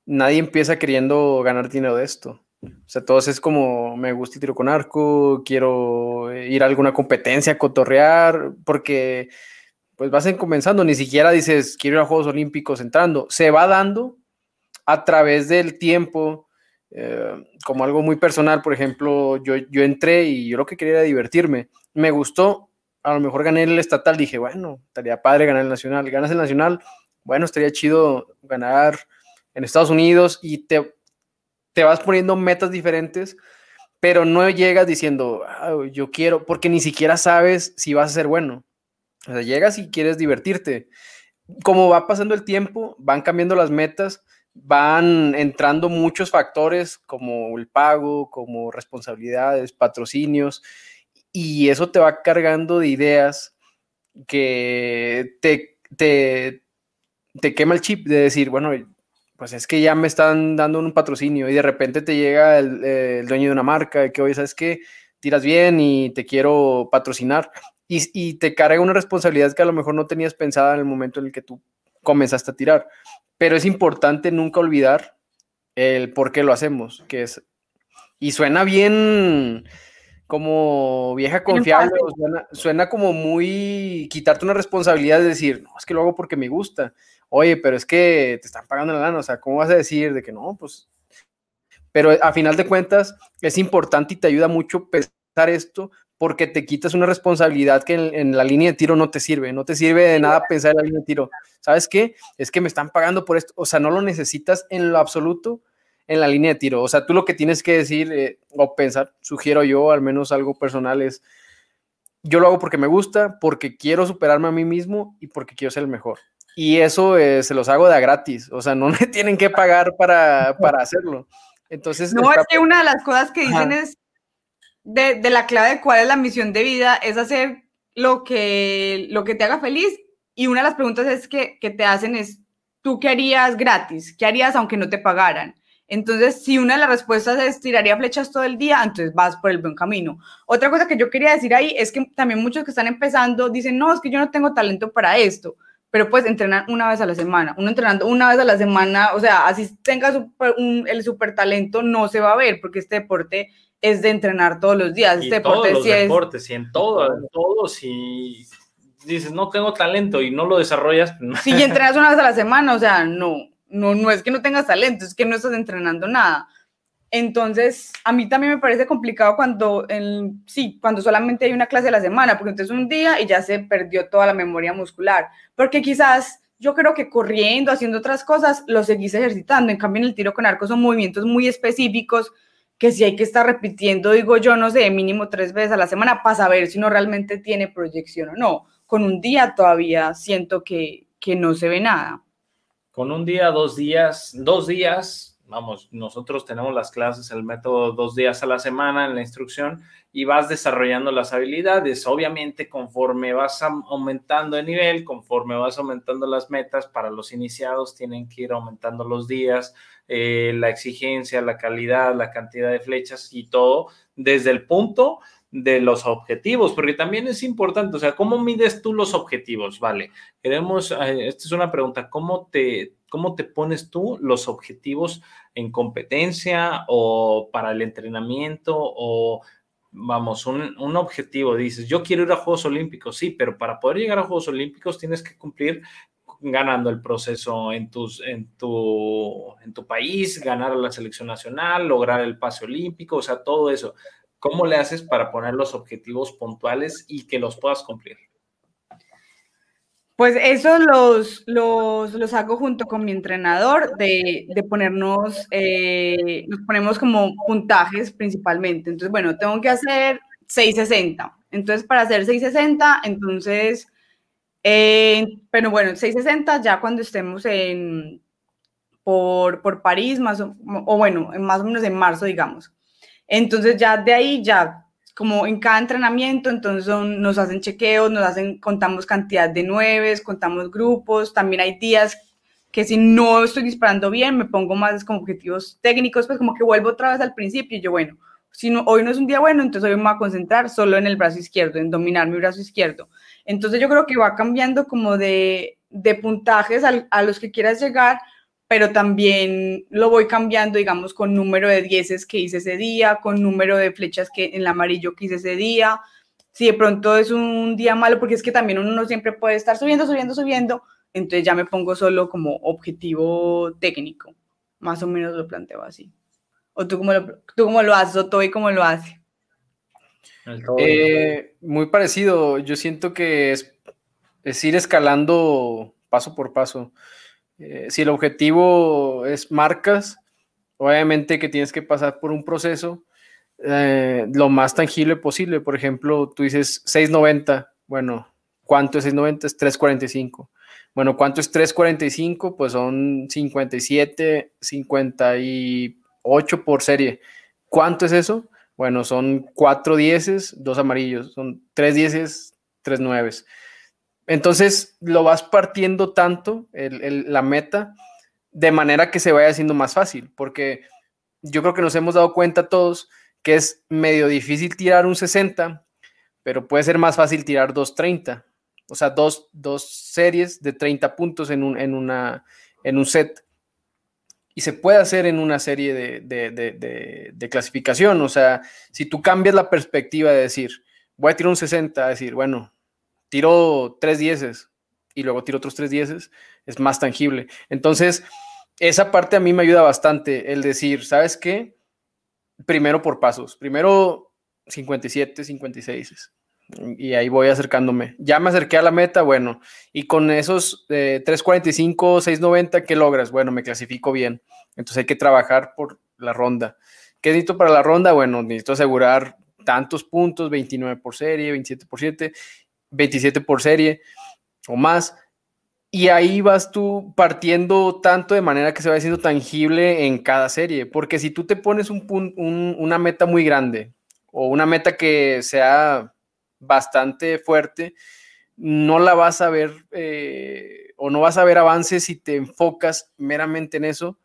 nadie empieza queriendo ganar dinero de esto. O sea, todos es como, me gusta y tiro con arco, quiero ir a alguna competencia, cotorrear, porque pues vas comenzando, ni siquiera dices, quiero ir a Juegos Olímpicos entrando. Se va dando a través del tiempo, eh, como algo muy personal, por ejemplo, yo, yo entré y yo lo que quería era divertirme. Me gustó, a lo mejor gané el estatal, dije, bueno, estaría padre ganar el nacional. Ganas el nacional, bueno, estaría chido ganar en Estados Unidos y te, te vas poniendo metas diferentes, pero no llegas diciendo, ah, yo quiero, porque ni siquiera sabes si vas a ser bueno. O sea, llegas y quieres divertirte. Como va pasando el tiempo, van cambiando las metas van entrando muchos factores como el pago, como responsabilidades, patrocinios, y eso te va cargando de ideas que te, te, te quema el chip de decir, bueno, pues es que ya me están dando un patrocinio y de repente te llega el, dueño de una marca que, oye, ¿sabes qué? Tiras bien y te quiero patrocinar. Y, y, te carga una responsabilidad que a lo mejor no tenías pensada en el momento en el que tú comenzaste a tirar. Pero es importante nunca olvidar el por qué lo hacemos, que es, y suena bien como vieja confiable, suena, como muy quitarte una responsabilidad de decir, no, es que lo hago porque me gusta, oye, pero es que te están pagando la lana, o sea, ¿cómo vas a decir de que no? Pues, pero a final de cuentas es importante y te ayuda mucho pensar esto porque te quitas una responsabilidad que en, la línea de tiro no te sirve, no te sirve de nada pensar en la línea de tiro. ¿Sabes qué? Es que me están pagando por esto, o sea, no lo necesitas en lo absoluto en la línea de tiro. O sea, tú lo que tienes que decir eh, o pensar, sugiero yo, al menos algo personal, es, yo lo hago porque me gusta, porque quiero superarme a mí mismo y porque quiero ser el mejor. Y eso eh, se los hago de a gratis, o sea, no me tienen que pagar para, para hacerlo. Entonces, no, es que una de las cosas que dicen es, de, de, la clave de cuál es la misión de vida es hacer lo que, lo que te haga feliz. Y una de las preguntas es que, que te hacen es, ¿tú qué harías gratis? ¿Qué harías aunque no te pagaran? Entonces, si una de las respuestas es tiraría flechas todo el día, entonces vas por el buen camino. Otra cosa que yo quería decir ahí es que también muchos que están empezando dicen, no, es que yo no tengo talento para esto, pero pues entrenar una vez a la semana. Uno entrenando una vez a la semana, o sea, así tenga un, el super talento, no se va a ver porque este deporte es de entrenar todos los días. Y este todos los deportes, y en todo, en todo, si dices, no tengo talento y no lo desarrollas. Si entrenas una vez a la semana, o sea, no, no, no es que no tengas talento, es que no estás entrenando nada. Entonces, a mí también me parece complicado cuando, en, sí, cuando solamente hay una clase a la semana, porque entonces un día y ya se perdió toda la memoria muscular, porque quizás yo creo que corriendo, haciendo otras cosas, lo seguís ejercitando. En cambio, en el tiro con arco son movimientos muy específicos que si hay que estar repitiendo, digo yo, no sé, mínimo tres veces a la semana para saber si no realmente tiene proyección o no. Con un día todavía siento que, que no se ve nada. Con un día, dos días, dos días, vamos, nosotros tenemos las clases, el método dos días a la semana en la instrucción y vas desarrollando las habilidades. Obviamente, conforme vas aumentando de nivel, conforme vas aumentando las metas, para los iniciados tienen que ir aumentando los días, eh, la exigencia, la calidad, la cantidad de flechas y todo desde el punto de los objetivos, porque también es importante, o sea, ¿cómo mides tú los objetivos? Vale, queremos, esta es una pregunta, ¿cómo te, ¿Cómo te pones tú los objetivos en competencia o para el entrenamiento o vamos, un, un, objetivo, dices, yo quiero ir a Juegos Olímpicos, sí, pero para poder llegar a Juegos Olímpicos tienes que cumplir ganando el proceso en, tus, en, tu, en tu país, ganar a la selección nacional, lograr el pase olímpico, o sea, todo eso. ¿Cómo le haces para poner los objetivos puntuales y que los puedas cumplir? Pues eso los, los, los hago junto con mi entrenador, de, de ponernos, eh, nos ponemos como puntajes principalmente. Entonces, bueno, tengo que hacer 660. Entonces, para hacer 660, entonces eh, pero bueno, 660 ya cuando estemos en, por, por París, más o, bueno, más o menos en marzo, digamos. Entonces ya de ahí, ya como en cada entrenamiento, entonces nos hacen chequeos, nos hacen, contamos cantidad de nueves, contamos grupos, también hay días que si no estoy disparando bien, me pongo más como objetivos técnicos, pues como que vuelvo otra vez al principio y yo, bueno, si no, hoy no es un día bueno, entonces hoy me voy a concentrar solo en el brazo izquierdo, en dominar mi brazo izquierdo. Entonces yo creo que va cambiando como de, de puntajes a, los que quieras llegar, pero también lo voy cambiando, digamos, con número de dieces que hice ese día, con número de flechas que en el amarillo que hice ese día. Si de pronto es un día malo, porque es que también uno no siempre puede estar subiendo, subiendo, subiendo, entonces ya me pongo solo como objetivo técnico. Más o menos lo planteo así. ¿O tú cómo lo, tú cómo lo haces o Toby cómo lo hace? Eh, muy parecido. Yo siento que es, es ir escalando paso por paso. Eh, si el objetivo es marcas, obviamente que tienes que pasar por un proceso eh, lo más tangible posible. Por ejemplo, tú dices 690. Bueno, ¿cuánto es 690? Es 345. Bueno, ¿cuánto es 345? Pues son 57, 58 por serie. ¿Cuánto es eso? Bueno, son cuatro dieces, dos amarillos, son tres dieces, tres nueves. Entonces lo vas partiendo tanto la meta de manera que se vaya haciendo más fácil, porque yo creo que nos hemos dado cuenta todos que es medio difícil tirar un 60, pero puede ser más fácil tirar 230, o sea, dos, dos series de 30 puntos en un, en una, en un set y se puede hacer en una serie de, clasificación. O sea, si tú cambias la perspectiva de decir, voy a tirar un 60, decir, bueno, tiro tres dieces y luego tiro otros tres dieces, es más tangible. Entonces, esa parte a mí me ayuda bastante, el decir, ¿sabes qué? Primero por pasos, primero 57, 56 y ahí voy acercándome. Ya me acerqué a la meta, bueno, y con esos 345, eh, 690, ¿qué logras? Bueno, me clasifico bien. Entonces hay que trabajar por la ronda. ¿Qué necesito para la ronda? Bueno, necesito asegurar tantos puntos, 29 por serie, 27 por 7, 27 por serie o más. Y ahí vas tú partiendo tanto de manera que se va haciendo tangible en cada serie. Porque si tú te pones un, una meta muy grande o una meta que sea bastante fuerte, no la vas a ver eh, o no vas a ver avances si te enfocas meramente en eso,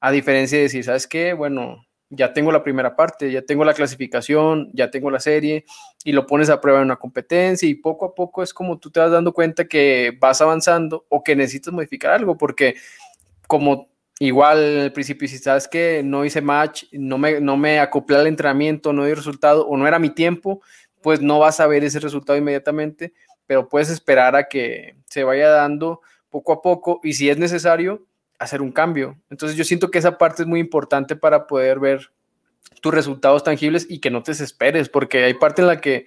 a diferencia de decir, ¿sabes qué? Bueno, ya tengo la primera parte, ya tengo la clasificación, ya tengo la serie y lo pones a prueba en una competencia y poco a poco es como tú te vas dando cuenta que vas avanzando o que necesitas modificar algo porque como igual al principio si sabes que no hice match, no me, no me acoplé al entrenamiento, no di resultado o no era mi tiempo, pues no vas a ver ese resultado inmediatamente, pero puedes esperar a que se vaya dando poco a poco y si es necesario, hacer un cambio. Entonces yo siento que esa parte es muy importante para poder ver tus resultados tangibles y que no te desesperes, porque hay parte en la que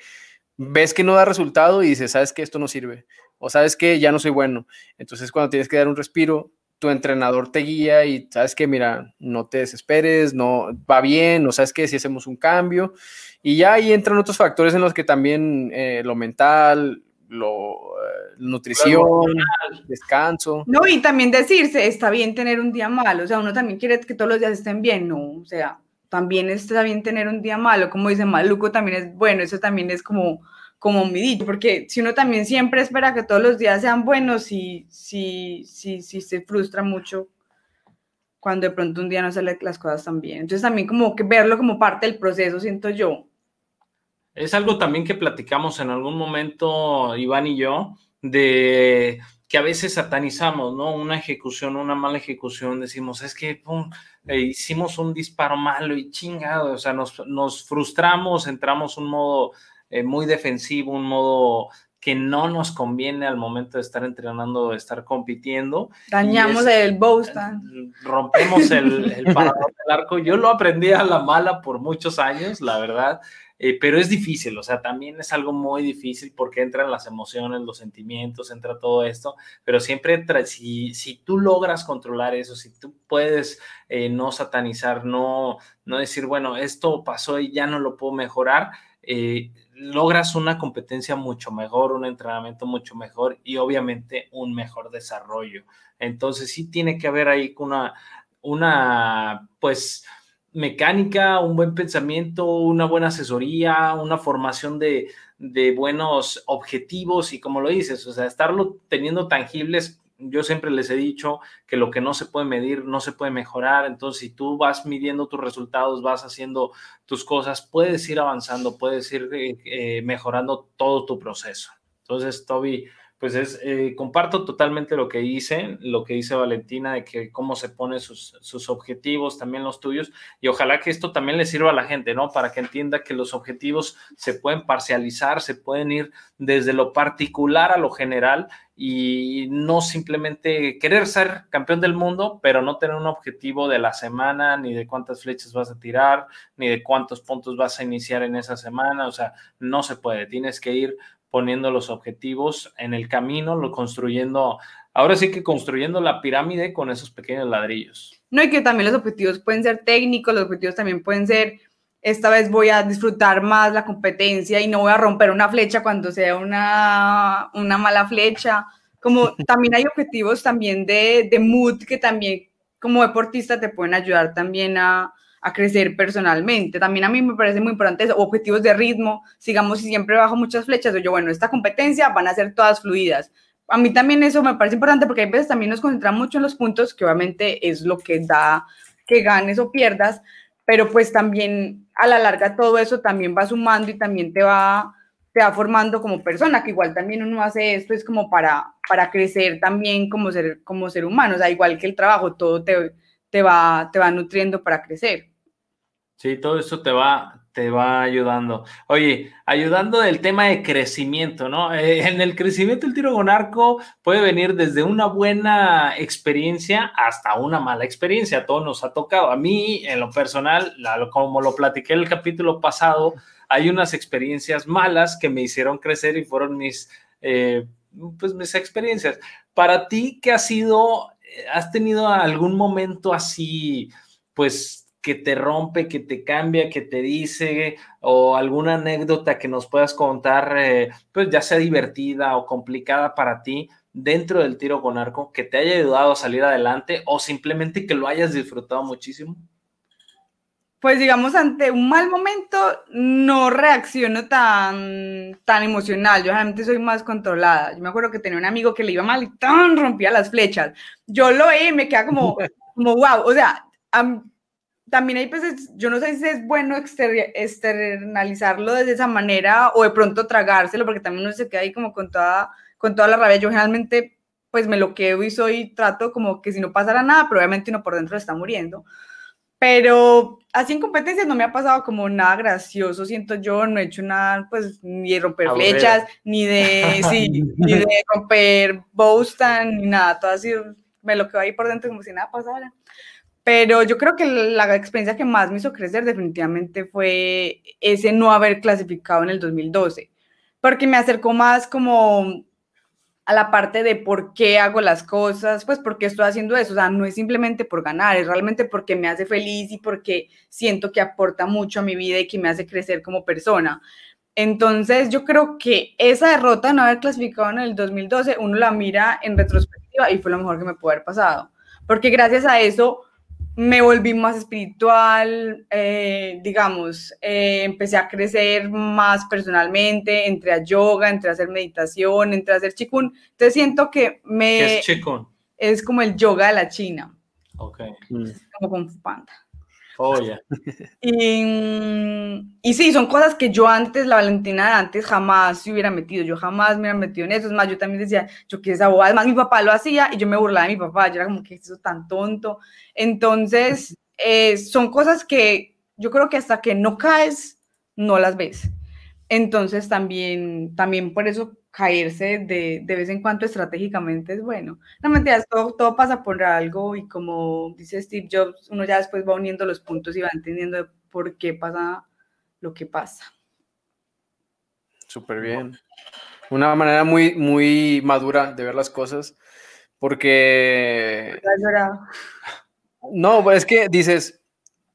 ves que no da resultado y dices, sabes que esto no sirve, o sabes que ya no soy bueno. Entonces cuando tienes que dar un respiro, tu entrenador te guía y sabes que, mira, no te desesperes, no va bien, o sabes que si hacemos un cambio y ya ahí entran otros factores en los que también eh, lo mental, lo, eh, nutrición, descanso. No, y también decirse, está bien tener un día malo, o sea, uno también quiere que todos los días estén bien, no, o sea, también está bien tener un día malo, como dice Maluco, también es bueno, eso también es como, como mi dicho, porque si uno también siempre espera que todos los días sean buenos, y si, si, si se frustra mucho cuando de pronto un día no salen las cosas tan bien. Entonces también como que verlo como parte del proceso, siento yo. Es algo también que platicamos en algún momento, Iván y yo, de que a veces satanizamos, ¿no? Una ejecución, una mala ejecución, decimos, es que eh, hicimos un disparo malo y chingado, o sea, nos, nos frustramos, entramos un modo eh, muy defensivo, un modo que no nos conviene al momento de estar entrenando, de estar compitiendo. Dañamos el Boston. Rompemos el, el parador del arco. Yo lo aprendí a la mala por muchos años, la verdad. Eh, pero es difícil, o sea, también es algo muy difícil porque entran las emociones, los sentimientos, entra todo esto, pero siempre si, si tú logras controlar eso, si tú puedes eh, no satanizar, no, no decir, bueno, esto pasó y ya no lo puedo mejorar, eh, logras una competencia mucho mejor, un entrenamiento mucho mejor y obviamente un mejor desarrollo. Entonces sí tiene que haber ahí una, una pues mecánica, un buen pensamiento, una buena asesoría, una formación de, de buenos objetivos y como lo dices, o sea, estarlo teniendo tangibles yo siempre les he dicho que lo que no se puede medir no se puede mejorar. Entonces, si tú vas midiendo tus resultados, vas haciendo tus cosas, puedes ir avanzando, puedes ir eh, eh, mejorando todo tu proceso. Entonces, Toby, pues es, eh, comparto totalmente lo que dice, lo que dice Valentina, de que cómo se pone sus, sus, objetivos, también los tuyos, y ojalá que esto también le sirva a la gente, ¿no? Para que entienda que los objetivos se pueden parcializar, se pueden ir desde lo particular a lo general y no simplemente querer ser campeón del mundo, pero no tener un objetivo de la semana, ni de cuántas flechas vas a tirar, ni de cuántos puntos vas a iniciar en esa semana, o sea, no se puede, tienes que ir poniendo los objetivos en el camino, lo construyendo, ahora sí que construyendo la pirámide con esos pequeños ladrillos. No, y que también los objetivos pueden ser técnicos, los objetivos también pueden ser, esta vez voy a disfrutar más la competencia y no voy a romper una flecha cuando sea una, una mala flecha. Como también hay objetivos también de, de mood que también como deportista te pueden ayudar también a, a crecer personalmente. También a mí me parece muy importante objetivos de ritmo, sigamos si siempre bajo muchas flechas, o yo, bueno, esta competencia van a ser todas fluidas. A mí también eso me parece importante porque a veces también nos concentramos mucho en los puntos, que obviamente es lo que da que ganes o pierdas, pero pues también a la larga todo eso también va sumando y también te va, te va formando como persona, que igual también uno hace esto es como para, para crecer también como ser, como ser humano, o sea, igual que el trabajo, todo te, te, va, te va nutriendo para crecer. Sí, todo eso te va, te va ayudando. Oye, ayudando del tema de crecimiento, ¿no? Eh, en el crecimiento el tiro con arco puede venir desde una buena experiencia hasta una mala experiencia. A todos nos ha tocado. A mí, en lo personal, como lo platiqué en el capítulo pasado, hay unas experiencias malas que me hicieron crecer y fueron mis, eh, pues mis experiencias. Para ti, ¿qué ha sido? ¿Has tenido algún momento así, pues que te rompe, que te cambia, que te dice, o alguna anécdota que nos puedas contar, eh, pues ya sea divertida o complicada para ti dentro del tiro con arco, que te haya ayudado a salir adelante o simplemente que lo hayas disfrutado muchísimo? Pues digamos, ante un mal momento no reacciono tan, tan emocional, yo realmente soy más controlada. Yo me acuerdo que tenía un amigo que le iba mal y tan rompía las flechas. Yo lo veía y me queda como, como wow, o sea, también hay veces, yo no sé si es bueno externalizarlo de esa manera o de pronto tragárselo, porque también uno se queda ahí como con toda, con toda la rabia. Yo generalmente pues me lo quedo y soy, trato como que si no pasara nada, pero obviamente uno por dentro está muriendo. Pero así en competencias no me ha pasado como nada gracioso, siento yo, no he hecho nada, pues, ni de romper flechas, ni de, sí, ni de romper Boston, ni nada, todo así, me lo quedo ahí por dentro como si nada pasara. Pero yo creo que la experiencia que más me hizo crecer definitivamente fue ese no haber clasificado en el 2012, porque me acercó más como a la parte de por qué hago las cosas, pues por qué estoy haciendo eso, o sea, no es simplemente por ganar, es realmente porque me hace feliz y porque siento que aporta mucho a mi vida y que me hace crecer como persona. Entonces, yo creo que esa derrota de no haber clasificado en el 2012, uno la mira en retrospectiva y fue lo mejor que me pudo haber pasado, porque gracias a eso me volví más espiritual, eh, digamos, eh, empecé a crecer más personalmente, entré a yoga, entré a hacer meditación, entré a hacer chikun. Entonces siento que me... ¿Qué es chikun? Es como el yoga de la China. Ok. como con Panda. Oh, ya. Y, y, sí, son cosas que yo antes, la Valentina de antes, jamás se hubiera metido. Yo jamás me hubiera metido en eso. Es más, yo también decía, yo quiero esa abogada. Además, mi papá lo hacía y yo me burlaba de mi papá. Yo era como, que eso tan tonto? Entonces, eh, son cosas que yo creo que hasta que no caes, no las ves. Entonces, también, también por eso caerse de, de, vez en cuando estratégicamente es bueno. No mentiras, todo, todo pasa por algo y como dice Steve Jobs, uno ya después va uniendo los puntos y va entendiendo por qué pasa lo que pasa. Súper bien. Una manera muy, muy madura de ver las cosas, porque... No, es que dices,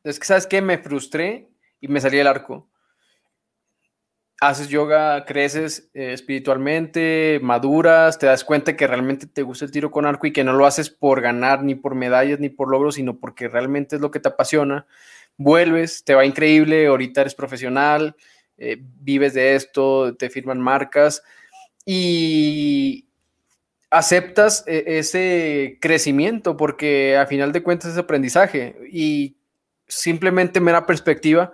es que sabes que me frustré y me salí el arco haces yoga, creces eh, espiritualmente, maduras, te das cuenta que realmente te gusta el tiro con arco y que no lo haces por ganar, ni por medallas, ni por logros, sino porque realmente es lo que te apasiona. Vuelves, te va increíble, ahorita eres profesional, eh, vives de esto, te firman marcas y aceptas eh, ese crecimiento porque a final de cuentas es aprendizaje y simplemente mera perspectiva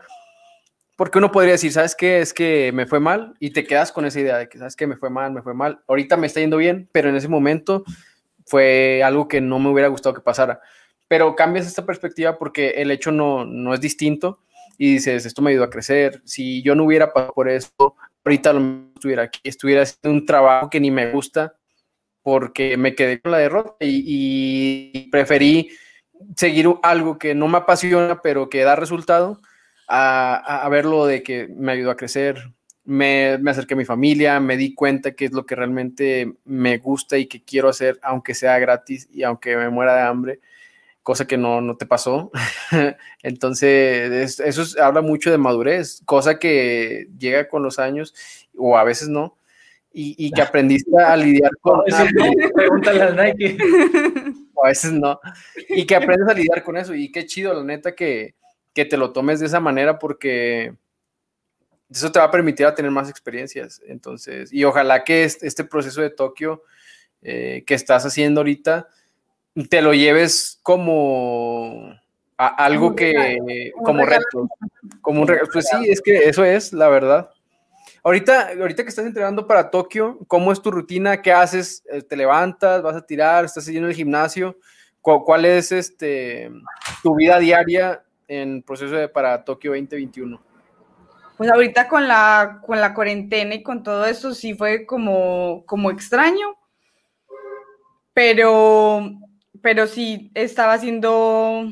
porque uno podría decir, ¿sabes qué? Es que me fue mal y te quedas con esa idea de que, ¿sabes qué? Me fue mal, me fue mal. Ahorita me está yendo bien, pero en ese momento fue algo que no me hubiera gustado que pasara. Pero cambias esta perspectiva porque el hecho no, no es distinto y dices, esto me ayudó a crecer. Si yo no hubiera pasado por esto, ahorita no estuviera aquí, estuviera haciendo un trabajo que ni me gusta porque me quedé con la derrota y preferí seguir algo que no me apasiona, pero que da resultado a, verlo de que me ayudó a crecer, me, me, acerqué a mi familia, me di cuenta que es lo que realmente me gusta y que quiero hacer, aunque sea gratis y aunque me muera de hambre, cosa que no, no te pasó. Entonces, eso habla mucho de madurez, cosa que llega con los años o a veces no. Y, y que aprendiste a lidiar con... Pregúntale al Nike. O a veces no. Y que aprendes a lidiar con eso. Y qué chido, la neta, que, que te lo tomes de esa manera porque eso te va a permitir a tener más experiencias. Entonces, y ojalá que este proceso de Tokio eh, que estás haciendo ahorita te lo lleves como a algo que, como reto, como un reto. Pues sí, es que eso es la verdad. Ahorita, ahorita que estás entrenando para Tokio, ¿cómo es tu rutina? ¿Qué haces? Eh, ¿Te levantas? ¿Vas a tirar? ¿Estás yendo al gimnasio? ¿Cuál es este, tu vida diaria en proceso de, para Tokio 2021? Pues ahorita con la, con la cuarentena y con todo eso sí fue como, como extraño, pero, pero sí estaba haciendo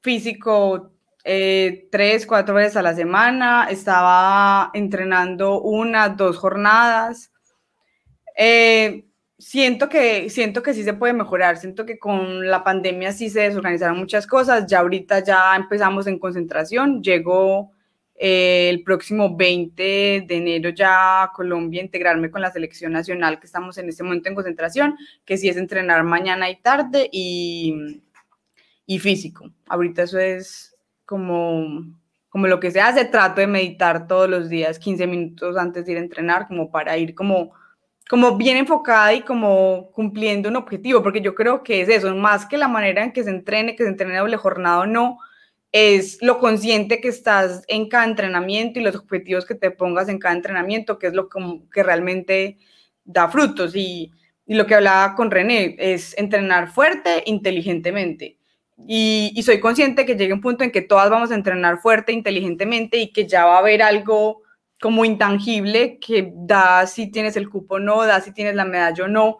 físico eh, tres, cuatro veces a la semana, estaba entrenando una, dos jornadas. Eh, siento que, siento que sí se puede mejorar, siento que con la pandemia sí se desorganizaron muchas cosas, ya ahorita ya empezamos en concentración, llegó eh, el próximo 20 de enero ya a Colombia integrarme con la selección nacional que estamos en este momento en concentración, que sí es entrenar mañana y tarde y, y físico. Ahorita eso es como, como lo que se hace, trato de meditar todos los días 15 minutos antes de ir a entrenar, como para ir como como bien enfocada y como cumpliendo un objetivo, porque yo creo que es eso, más que la manera en que se entrene, que se entrene doble jornada o no, es lo consciente que estás en cada entrenamiento y los objetivos que te pongas en cada entrenamiento, que es lo que, realmente da frutos. Y, y, lo que hablaba con René es entrenar fuerte, inteligentemente. Y, y soy consciente que llegue un punto en que todas vamos a entrenar fuerte, inteligentemente y que ya va a haber algo como intangible que da si tienes el cupo o no, da si tienes la medalla o no.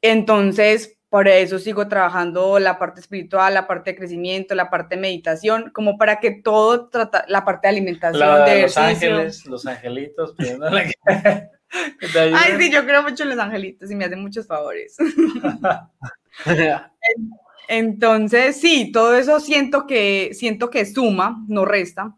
Entonces, por eso sigo trabajando la parte espiritual, la parte de crecimiento, la parte de meditación, como para que todo trata, la parte de alimentación, de Los ángeles, los angelitos, Ay, sí, yo creo mucho en los angelitos y me hacen muchos favores. Entonces, sí, todo eso siento que, siento que suma, no resta.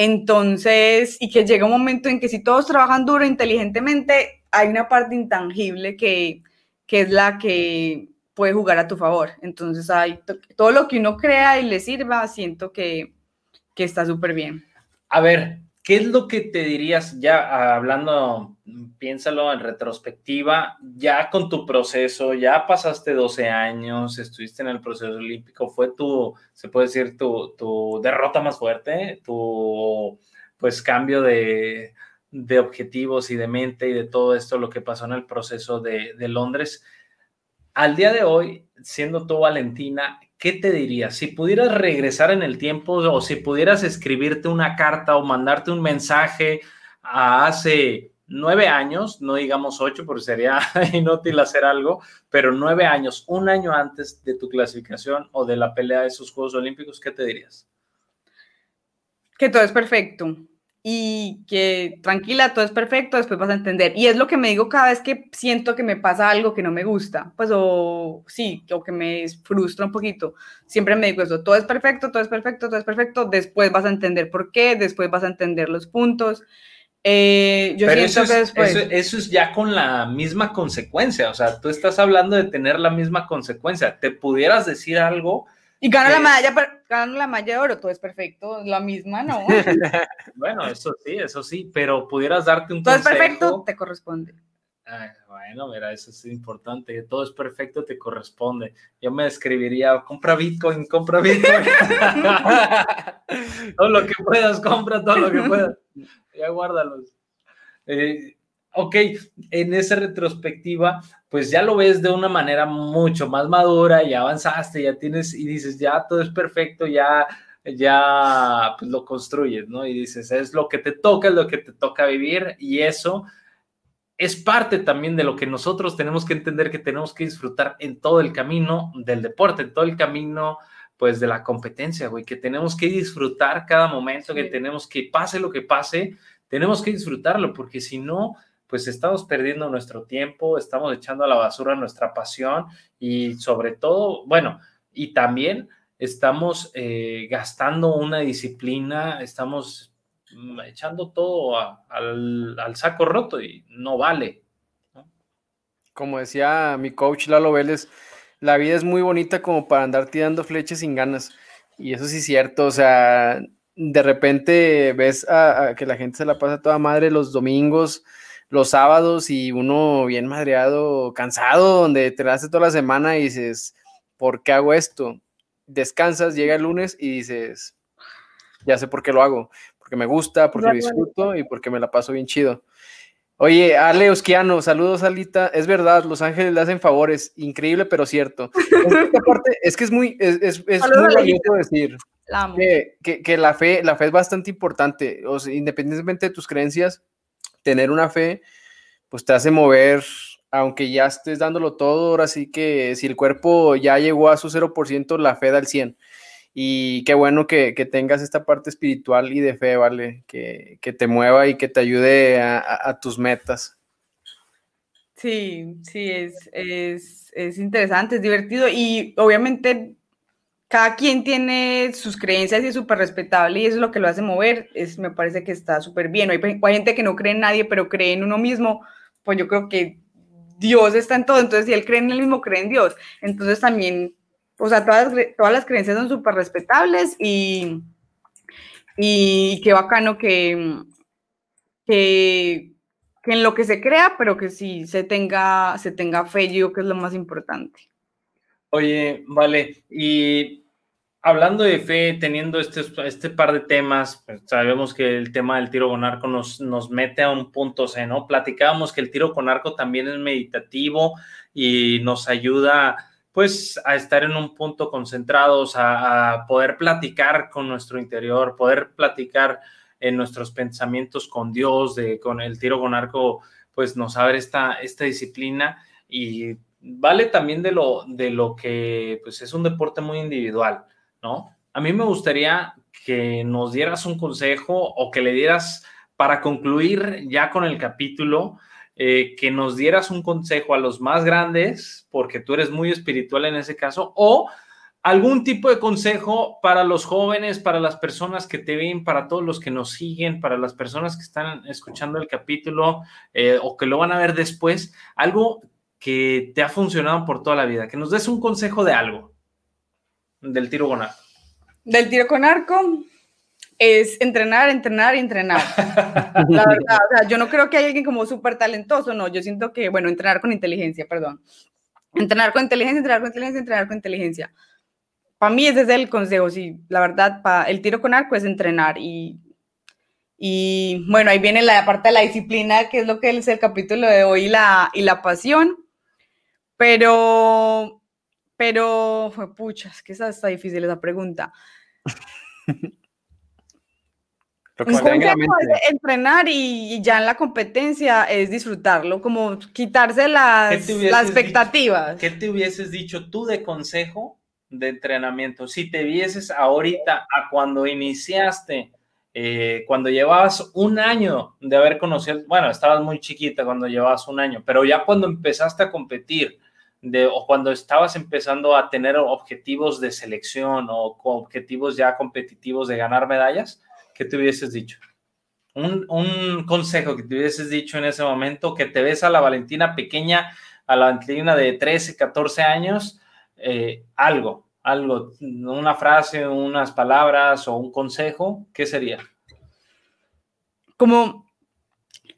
Entonces, y que llega un momento en que si todos trabajan duro, inteligentemente, hay una parte intangible que, que es la que puede jugar a tu favor. Entonces, hay todo lo que uno crea y le sirva, siento que, que está súper bien. A ver, ¿Qué es lo que te dirías ya hablando, piénsalo en retrospectiva, ya con tu proceso, ya pasaste 12 años, estuviste en el proceso olímpico, fue tu, se puede decir, tu, tu derrota más fuerte, tu pues cambio de, de, objetivos y de mente y de todo esto, lo que pasó en el proceso de, de Londres. Al día de hoy, siendo tú Valentina, ¿qué te dirías? Si pudieras regresar en el tiempo o si pudieras escribirte una carta o mandarte un mensaje a hace nueve años, no digamos ocho porque sería inútil hacer algo, pero nueve años, un año antes de tu clasificación o de la pelea de esos Juegos Olímpicos, ¿qué te dirías? Que todo es perfecto, y que tranquila, todo es perfecto, después vas a entender. Y es lo que me digo cada vez que siento que me pasa algo que no me gusta, pues o sí, o que me frustra un poquito. Siempre me digo eso, todo es perfecto, todo es perfecto, todo es perfecto, después vas a entender por qué, después vas a entender los puntos. Eh, yo Pero siento eso es, que después... eso es ya con la misma consecuencia, o sea, tú estás hablando de tener la misma consecuencia. Te pudieras decir algo y gana la medalla, gana la medalla de oro, todo es perfecto, la misma, ¿no? bueno, eso sí, eso sí, pero pudieras darte un todo consejo. Todo es perfecto, te corresponde. bueno, mira, eso es importante, todo es perfecto, te corresponde. Yo me escribiría, compra Bitcoin, compra Bitcoin. todo lo que puedas, compra todo lo que puedas. Ya guárdalos. Eh, ok, en esa retrospectiva, pues ya lo ves de una manera mucho más madura, ya avanzaste, ya tienes y dices, ya todo es perfecto, ya, ya pues lo construyes, ¿no? Y dices, es lo que te toca, es lo que te toca vivir y eso es parte también de lo que nosotros tenemos que entender que tenemos que disfrutar en todo el camino del deporte, en todo el camino pues de la competencia, güey, que tenemos que disfrutar cada momento, que tenemos que pase lo que pase, tenemos que disfrutarlo, porque si no, pues estamos perdiendo nuestro tiempo, estamos echando a la basura nuestra pasión y sobre todo, bueno, y también estamos eh, gastando una disciplina, estamos mm, echando todo al, saco roto y no vale. Como decía mi coach Lalo Vélez, la vida es muy bonita como para andar tirando flechas sin ganas. Y eso sí es cierto, o sea, de repente ves a que la gente se la pasa toda madre los domingos, los sábados y uno bien madreado, cansado, donde te hace toda la semana y dices, ¿por qué hago esto? Descansas, llega el lunes y dices, ya sé por qué lo hago, porque me gusta, porque disfruto y porque me la paso bien chido. Oye, Ale Osquiano, saludos Alita. Es verdad, Los Ángeles le hacen favores, increíble pero cierto. es que es muy, es, es, muy bonito decir que, que, la fe, la fe es bastante importante. O independientemente de tus creencias, tener una fe, pues te hace mover, aunque ya estés dándolo todo, ahora sí que si el cuerpo ya llegó a su 0%, la fe da el 100%. Y qué bueno que, tengas esta parte espiritual y de fe, ¿vale? Que, te mueva y que te ayude a, tus metas. Sí, sí, es, es, es interesante, es divertido y obviamente cada quien tiene sus creencias y es súper respetable y eso es lo que lo hace mover, es, me parece que está súper bien. Hay, gente que no cree en nadie, pero cree en uno mismo, pues yo creo que Dios está en todo, entonces si él cree en él mismo, cree en Dios. Entonces también, o sea, todas, todas las creencias son súper respetables y, y qué bacano que, que, que, en lo que se crea, pero que sí se tenga, se tenga fe, yo creo que es lo más importante. Oye, vale, y hablando de fe, teniendo este, este par de temas, pues, sabemos que el tema del tiro con arco nos, nos mete a un punto C, ¿no? Platicábamos que el tiro con arco también es meditativo y nos ayuda pues a estar en un punto concentrados, a, poder platicar con nuestro interior, poder platicar en nuestros pensamientos con Dios, de, con el tiro con arco, pues nos abre esta, esta disciplina y vale también de lo, de lo que pues es un deporte muy individual, ¿no? A mí me gustaría que nos dieras un consejo o que le dieras, para concluir ya con el capítulo, eh, que nos dieras un consejo a los más grandes, porque tú eres muy espiritual en ese caso, o algún tipo de consejo para los jóvenes, para las personas que te ven, para todos los que nos siguen, para las personas que están escuchando el capítulo eh, o que lo van a ver después, algo que te ha funcionado por toda la vida, que nos des un consejo de algo del tiro con arco. Del tiro con arco, es entrenar, entrenar y entrenar. La verdad, o sea, yo no creo que haya alguien como súper talentoso, no, yo siento que, bueno, entrenar con inteligencia, perdón. Entrenar con inteligencia, entrenar con inteligencia, entrenar con inteligencia. Para mí ese es el consejo, sí, la verdad, para el tiro con arco es entrenar y, y bueno, ahí viene la parte de la disciplina, que es lo que es el capítulo de hoy, la, y la pasión, pero, pero, fue pucha, es que esa está difícil esa pregunta. entrenar y, ya en la competencia es disfrutarlo, como quitarse las, las expectativas. ¿Qué te hubieses dicho tú de consejo de entrenamiento? Si te vieses ahorita a cuando iniciaste, eh, cuando llevabas un año de haber conocido, bueno, estabas muy chiquita cuando llevabas un año, pero ya cuando empezaste a competir, de, o cuando estabas empezando a tener objetivos de selección o objetivos ya competitivos de ganar medallas, ¿qué te hubieses dicho? Un, consejo que te hubieses dicho en ese momento, que te ves a la Valentina pequeña, a la Valentina de 13, 14 años, eh, algo, algo, una frase, unas palabras o un consejo, ¿qué sería? Como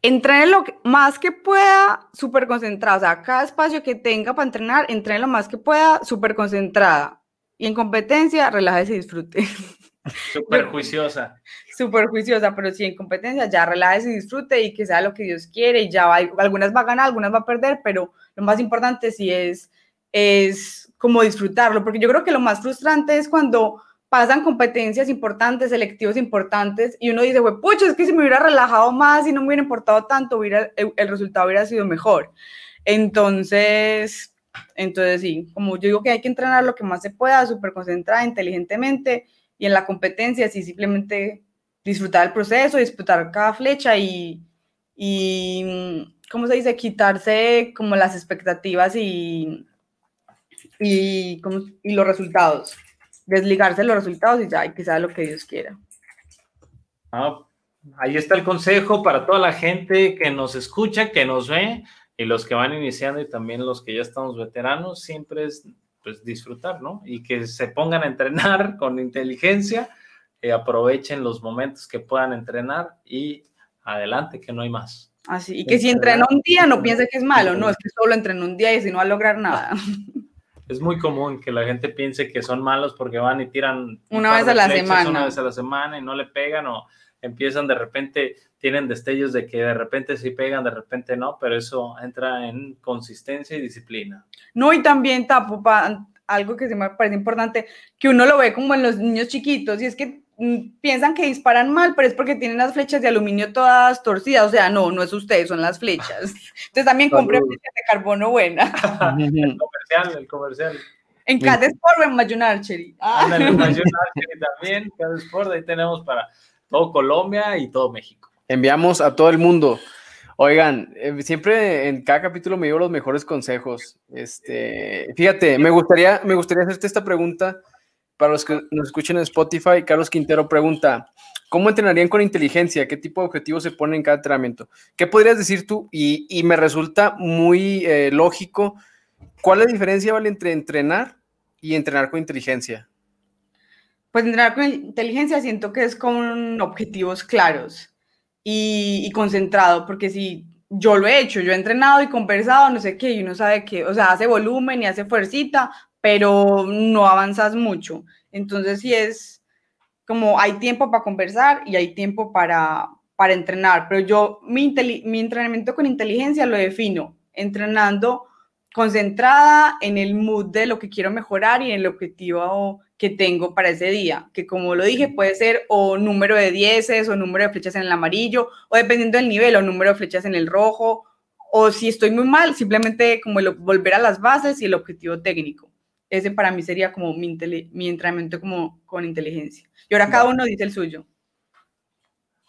entrene lo más que pueda, súper concentrada. O sea, cada espacio que tenga para entrenar, entrene lo más que pueda, súper concentrada. Y en competencia, relájese y disfrute. Súper juiciosa. Súper juiciosa, pero sí en competencia, ya relájese y disfrute y que sea lo que Dios quiere. Y ya va, algunas va a ganar, algunas va a perder, pero lo más importante sí es, es como disfrutarlo, porque yo creo que lo más frustrante es cuando pasan competencias importantes, selectivos importantes, y uno dice, pucha, es que si me hubiera relajado más y no me hubiera importado tanto, hubiera, el, el resultado hubiera sido mejor. Entonces, entonces sí, como yo digo que hay que entrenar lo que más se pueda, súper concentrada, inteligentemente, y en la competencia sí simplemente disfrutar el proceso, disfrutar cada flecha y, y ¿cómo se dice? Quitarse como las expectativas y, y, y los resultados. Desligarse los resultados y ya, y que sea lo que Dios quiera. Ah, ahí está el consejo para toda la gente que nos escucha, que nos ve, y los que van iniciando y también los que ya estamos veteranos, siempre es pues disfrutar, ¿no? Y que se pongan a entrenar con inteligencia, eh, aprovechen los momentos que puedan entrenar y adelante, que no hay más. Así, y que si entrena un día no piense que es malo, no, es que solo entrena un día y si no va a lograr nada. Es muy común que la gente piense que son malos porque van y tiran una vez a la semana. Una vez a la semana y no le pegan o empiezan de repente, tienen destellos de que de repente sí pegan, de repente no, pero eso entra en consistencia y disciplina. No, y también, Tapo, algo que se me parece importante, que uno lo ve como en los niños chiquitos, y es que piensan que disparan mal, pero es porque tienen las flechas de aluminio todas torcidas, o sea, no, no es usted, son las flechas. Entonces también compre flechas de carbono buena. el comercial, el comercial. En cada Sport o en Mayon Archery. Ah. En Mayon Archery también, cada Sport, ahí tenemos para todo Colombia y todo México. Enviamos a todo el mundo. Oigan, eh, siempre en cada capítulo me llevo los mejores consejos. Este, fíjate, me gustaría, me gustaría hacerte esta pregunta para los que nos escuchen en Spotify. Carlos Quintero pregunta, ¿cómo entrenarían con inteligencia? ¿Qué tipo de objetivos se ponen en cada entrenamiento? ¿Qué podrías decir tú? Y, me resulta muy eh, lógico. ¿Cuál es la diferencia vale, entre entrenar y entrenar con inteligencia? Pues entrenar con inteligencia siento que es con objetivos claros y, concentrado, porque si yo lo he hecho, yo he entrenado y conversado, no sé qué, y uno sabe que, o sea, hace volumen y hace fuercita, pero no avanzas mucho. Entonces sí es como hay tiempo para conversar y hay tiempo para, para entrenar, pero yo mi, mi entrenamiento con inteligencia lo defino entrenando concentrada en el mood de lo que quiero mejorar y en el objetivo que tengo para ese día, que como lo dije, puede ser o número de dieces o número de flechas en el amarillo, o dependiendo del nivel, o número de flechas en el rojo, o si estoy muy mal, simplemente como volver a las bases y el objetivo técnico. Ese para mí sería como mi, mi entrenamiento como con inteligencia. Y ahora cada uno dice el suyo.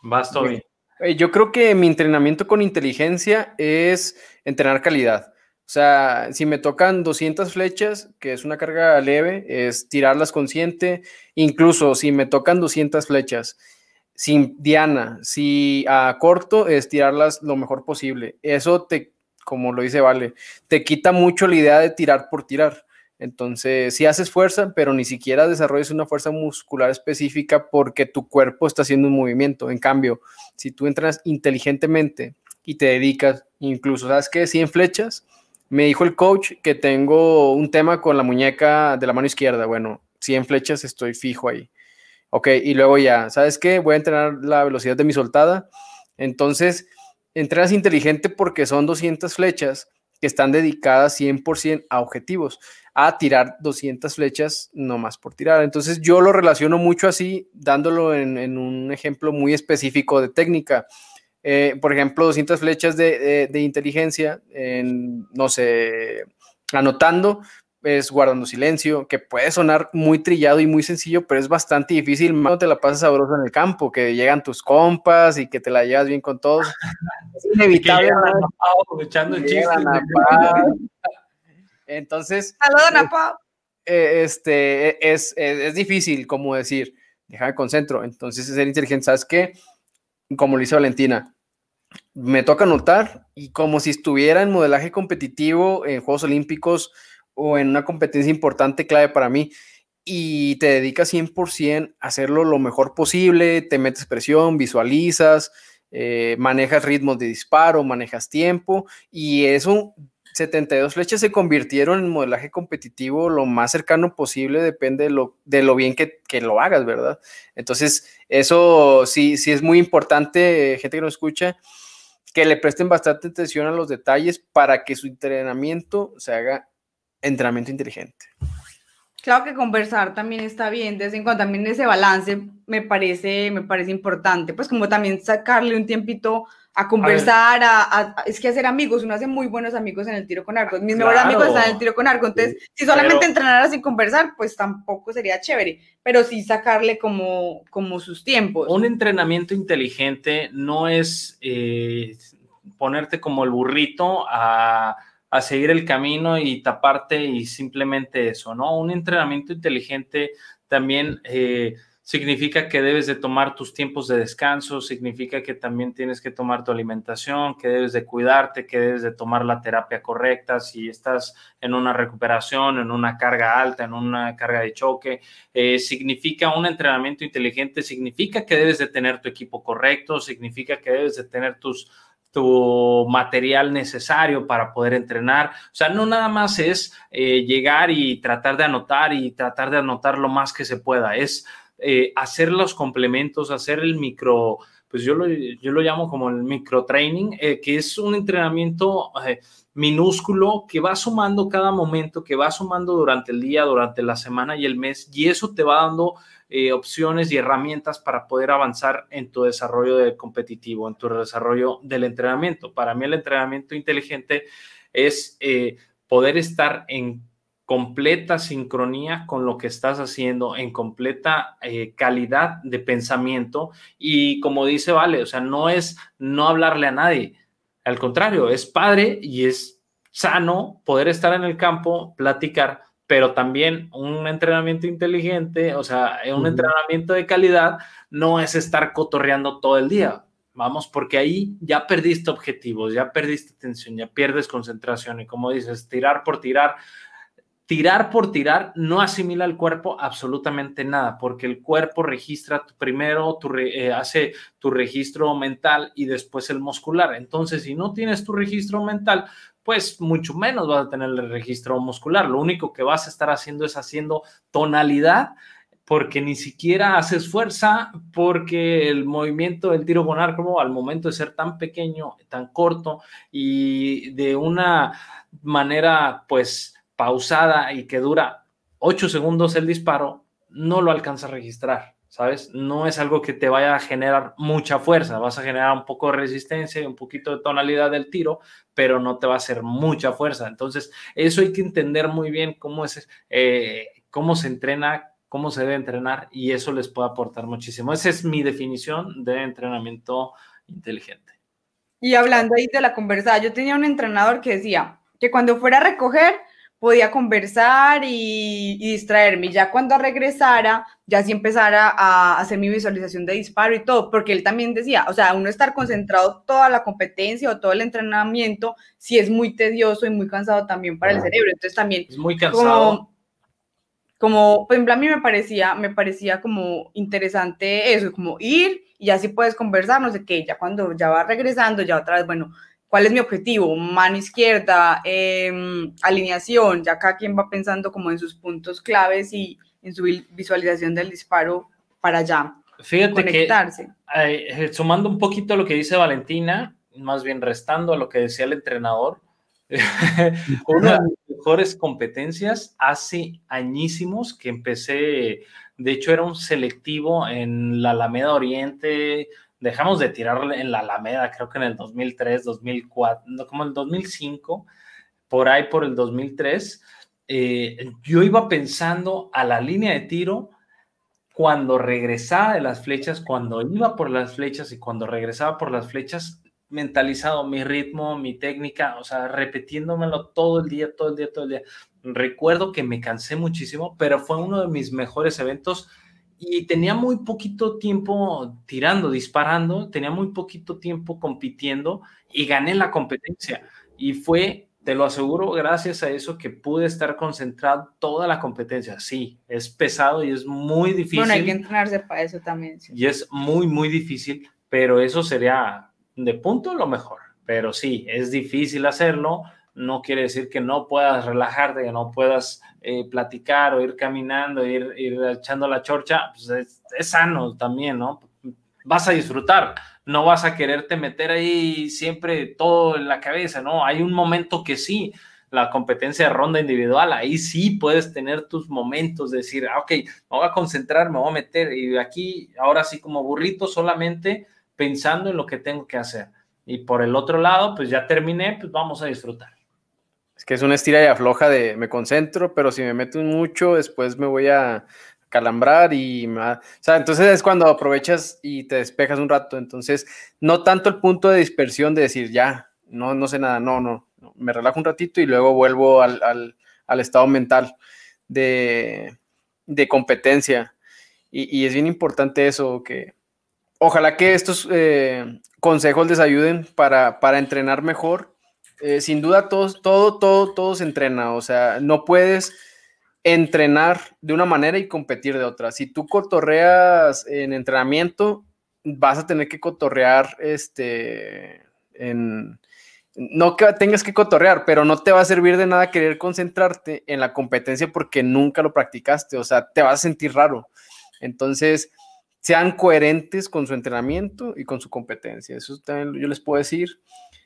Vas, Toby. Eh, yo creo que mi entrenamiento con inteligencia es entrenar calidad. O sea, si me tocan 200 flechas, que es una carga leve, es tirarlas consciente. Incluso si me tocan 200 flechas sin diana, si a corto, es tirarlas lo mejor posible. Eso te, como lo dice Vale, te quita mucho la idea de tirar por tirar. Entonces, si haces fuerza, pero ni siquiera desarrollas una fuerza muscular específica porque tu cuerpo está haciendo un movimiento. En cambio, si tú entrenas inteligentemente y te dedicas, incluso, ¿sabes qué? 100 flechas. Me dijo el coach que tengo un tema con la muñeca de la mano izquierda. Bueno, 100 flechas estoy fijo ahí. Ok, y luego ya, ¿sabes qué? Voy a entrenar la velocidad de mi soltada. Entonces, entrenas inteligente porque son 200 flechas que están dedicadas 100% a objetivos, a tirar 200 flechas nomás por tirar. Entonces yo lo relaciono mucho así, dándolo en, un ejemplo muy específico de técnica. Eh, por ejemplo, 200 flechas de, de inteligencia, en, no sé, anotando, es guardando silencio, que puede sonar muy trillado y muy sencillo, pero es bastante difícil. No te la pasas sabroso en el campo, que llegan tus compas y que te la llevas bien con todos. Es inevitable. Entonces, eh, este, es, es, difícil, como decir, déjame concentro. Entonces, ser inteligente, ¿sabes qué? Como lo dice Valentina, me toca anotar y como si estuviera en modelaje competitivo en Juegos Olímpicos, o en una competencia importante, clave para mí, y te dedicas 100% a hacerlo lo mejor posible, te metes presión, visualizas, eh, manejas ritmos de disparo, manejas tiempo, y eso, 72 flechas se convirtieron en modelaje competitivo lo más cercano posible, depende de lo, de lo bien que, que, lo hagas, ¿verdad? Entonces, eso sí, sí es muy importante, gente que nos escucha, que le presten bastante atención a los detalles para que su entrenamiento se haga entrenamiento inteligente. Claro que conversar también está bien, desde en cuando también ese balance me parece, me parece importante, pues como también sacarle un tiempito a conversar, a, es que hacer amigos, uno hace muy buenos amigos en el tiro con arco, mis mejores amigos están en el tiro con arco, entonces si solamente entrenar sin conversar, pues tampoco sería chévere, pero sí sacarle como, como sus tiempos. Un entrenamiento inteligente no es eh, ponerte como el burrito a a seguir el camino y taparte y simplemente eso, ¿no? Un entrenamiento inteligente también eh, significa que debes de tomar tus tiempos de descanso, significa que también tienes que tomar tu alimentación, que debes de cuidarte, que debes de tomar la terapia correcta si estás en una recuperación, en una carga alta, en una carga de choque. Eh, significa un entrenamiento inteligente, significa que debes de tener tu equipo correcto, significa que debes de tener tus tu material necesario para poder entrenar. O sea, no nada más es eh, llegar y tratar de anotar y tratar de anotar lo más que se pueda, es eh, hacer los complementos, hacer el micro, pues yo lo, yo lo llamo como el micro training, eh, que es un entrenamiento minúsculo que va sumando cada momento, que va sumando durante el día, durante la semana y el mes, y eso te va dando eh, opciones y herramientas para poder avanzar en tu desarrollo de competitivo, en tu desarrollo del entrenamiento. Para mí el entrenamiento inteligente es eh, poder estar en completa sincronía con lo que estás haciendo, en completa eh, calidad de pensamiento y como dice Vale, o sea, no es no hablarle a nadie, al contrario, es padre y es sano poder estar en el campo, platicar, pero también un entrenamiento inteligente, o sea, un entrenamiento de calidad no es estar cotorreando todo el día. Vamos, porque ahí ya perdiste objetivos, ya perdiste atención, ya pierdes concentración y como dices, tirar por tirar, tirar por tirar no asimila al cuerpo absolutamente nada, porque el cuerpo registra primero, tu eh, hace tu registro mental y después el muscular. Entonces, si no tienes tu registro mental, pues mucho menos vas a tener el registro muscular. Lo único que vas a estar haciendo es haciendo tonalidad porque ni siquiera haces fuerza, porque el movimiento del tiro con arco al momento de ser tan pequeño, tan corto y de una manera pues pausada y que dura 8 segundos el disparo, no lo alcanza a registrar. ¿Sabes? No es algo que te vaya a generar mucha fuerza, vas a generar un poco de resistencia y un poquito de tonalidad del tiro, pero no te va a hacer mucha fuerza. Entonces, eso hay que entender muy bien cómo es, eh, cómo se entrena, cómo se debe entrenar y eso les puede aportar muchísimo. Esa es mi definición de entrenamiento inteligente. Y hablando ahí de la conversa, yo tenía un entrenador que decía que cuando fuera a recoger, podía conversar y, distraerme. Ya cuando regresara, ya sí empezara a hacer mi visualización de disparo y todo, porque él también decía, o sea, uno estar concentrado toda la competencia o todo el entrenamiento, sí es muy tedioso y muy cansado también para el cerebro. Entonces también... Es muy cansado. como, por ejemplo, a mí me parecía, me parecía como interesante eso, como ir y así puedes conversar, no sé qué, ya cuando ya va regresando, ya otra vez, bueno, ¿cuál es mi objetivo? Mano izquierda, em, alineación, ya cada quien va pensando como en sus puntos claves y en su visualización del disparo para allá. Fíjate conectarse. que, eh, sumando un poquito a lo que dice Valentina, más bien restando a lo que decía el entrenador, una de mis mejores competencias hace añísimos que empecé, de hecho era un selectivo en la Alameda Oriente, dejamos de tirar en la Alameda, creo que en el 2003, 2004, como el 2005, por ahí por el 2003, eh, yo iba pensando a la línea de tiro cuando regresaba de las flechas, cuando iba por las flechas y cuando regresaba por las flechas, mentalizado mi ritmo, mi técnica, o sea, repitiéndomelo todo el día, todo el día, todo el día. Recuerdo que me cansé muchísimo, pero fue uno de mis mejores eventos y tenía muy poquito tiempo tirando, disparando, tenía muy poquito tiempo compitiendo y gané la competencia. Y fue, te lo aseguro, gracias a eso que pude estar concentrado toda la competencia. Sí, es pesado y es muy difícil. Bueno, hay que entrenarse para eso también. Y es muy, muy difícil, pero eso sería de punto lo mejor, pero sí, es difícil hacerlo, no quiere decir que no puedas relajarte, que no puedas eh, platicar o ir caminando, ir, ir echando la chorcha, pues es, sano también, ¿no? Vas a disfrutar, no vas a quererte meter ahí siempre todo en la cabeza, ¿no? Hay un momento que sí, la competencia de ronda individual, ahí sí puedes tener tus momentos, de decir, ah, ok, me voy a concentrar, me voy a meter, y aquí, ahora sí como burrito solamente pensando en lo que tengo que hacer. Y por el otro lado, pues ya terminé, pues vamos a disfrutar. Es que es una estira y afloja de me concentro, pero si me meto mucho, después me voy a calambrar y o sea, entonces es cuando aprovechas y te despejas un rato. Entonces, no tanto el punto de dispersión de decir ya, no, no sé nada, no, no, me relajo un ratito y luego vuelvo al, al, estado mental de, de competencia. Y, es bien importante eso, que, ojalá que estos eh, consejos les ayuden para, entrenar mejor. Eh, sin duda, todos, todo, todo, todo se entrena. O sea, no puedes entrenar de una manera y competir de otra. Si tú cotorreas en entrenamiento, vas a tener que cotorrear este en no que tengas que cotorrear, pero no te va a servir de nada querer concentrarte en la competencia porque nunca lo practicaste, o sea, te vas a sentir raro. Entonces, sean coherentes con su entrenamiento y con su competencia. Eso también yo les puedo decir.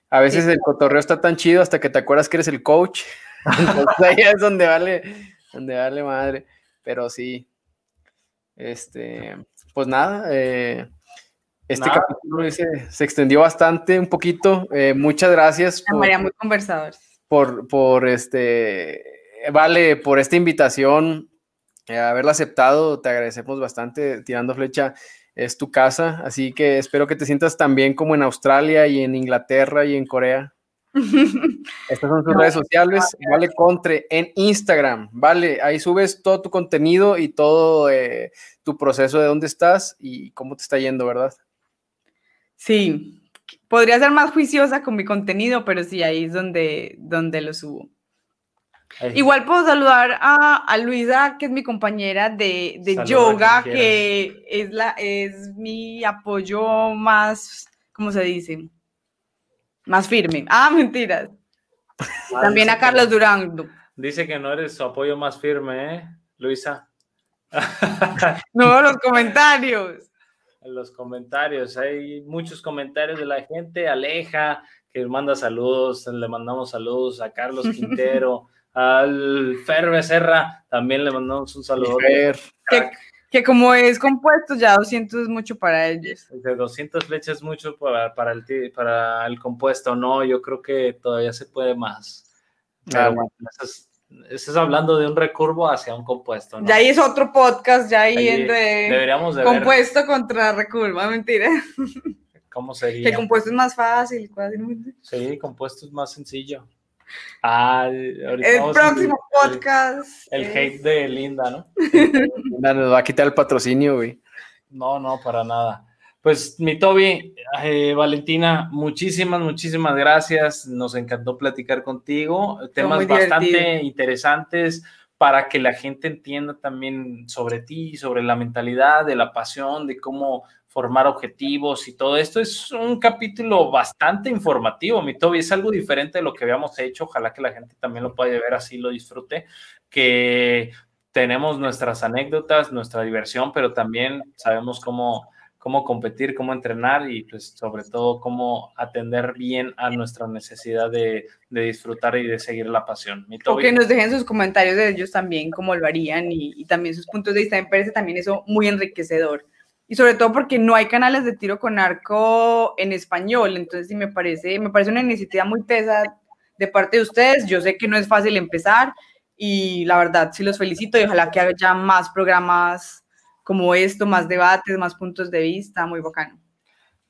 A veces el cotorreo está tan chido hasta que te acuerdas que eres el coach. Entonces ahí es donde vale, donde vale madre. Pero sí, este, pues nada, eh, este capítulo se, extendió bastante, un poquito. Eh, muchas gracias. Por, María, muy conversador. Por, por este, vale, por esta invitación eh, haberla aceptado, te agradecemos bastante. Tirando Flecha es tu casa, así que espero que te sientas tan bien como en Australia y en Inglaterra y en Corea. Estas son sus redes sociales, Vale Contre en Instagram, vale, ahí subes todo tu contenido y todo eh, tu proceso de dónde estás y cómo te está yendo, ¿verdad? Sí, podría ser más juiciosa con mi contenido, pero sí, ahí es donde, donde lo subo. Igual puedo saludar a, Luisa, que es mi compañera de, yoga, que es, la, es mi apoyo más, ¿cómo se dice? Más firme. Ah, mentiras. Ah, También a Carlos Durán. Dice que no eres su apoyo más firme, ¿eh, Luisa? no, los comentarios. En los comentarios, hay muchos comentarios de la gente. Aleja, que manda saludos, le mandamos saludos a Carlos Quintero. Al Fer Becerra también le mandamos un saludo. Que, como es compuesto, ya 200 es mucho para ellos. De 200 flechas es mucho para, para, el, para el compuesto, no, yo creo que todavía se puede más. Claro. eso, es, hablando de un recurvo hacia un compuesto. Ya ahí es otro podcast, ya ahí, en deberíamos de compuesto contra recurvo, mentira. ¿Cómo sería? Que compuesto es más fácil. Sí, compuesto es más sencillo. Ah, el próximo podcast. El, hate de Linda, ¿no? Linda nos va a quitar el patrocinio, güey. No, no, para nada. Pues mi Toby, eh, Valentina, muchísimas, muchísimas gracias. Nos encantó platicar contigo. Temas bastante interesantes, para que la gente entienda también sobre ti, sobre la mentalidad, de la pasión, de cómo formar objetivos y todo esto. Es un capítulo bastante informativo, mi Toby, es algo diferente de lo que habíamos hecho. Ojalá que la gente también lo pueda ver así, lo disfrute, que tenemos nuestras anécdotas, nuestra diversión, pero también sabemos cómo cómo competir, cómo entrenar y pues sobre todo cómo atender bien a nuestra necesidad de, disfrutar y de seguir la pasión. O que nos dejen sus comentarios de ellos también, cómo lo harían y, también sus puntos de vista. Me parece también eso muy enriquecedor. Y sobre todo porque no hay canales de tiro con arco en español, entonces sí me parece, me parece una iniciativa muy tesa de parte de ustedes. Yo sé que no es fácil empezar y la verdad sí los felicito y ojalá que haya más programas como esto, más debates, más puntos de vista, muy bacano.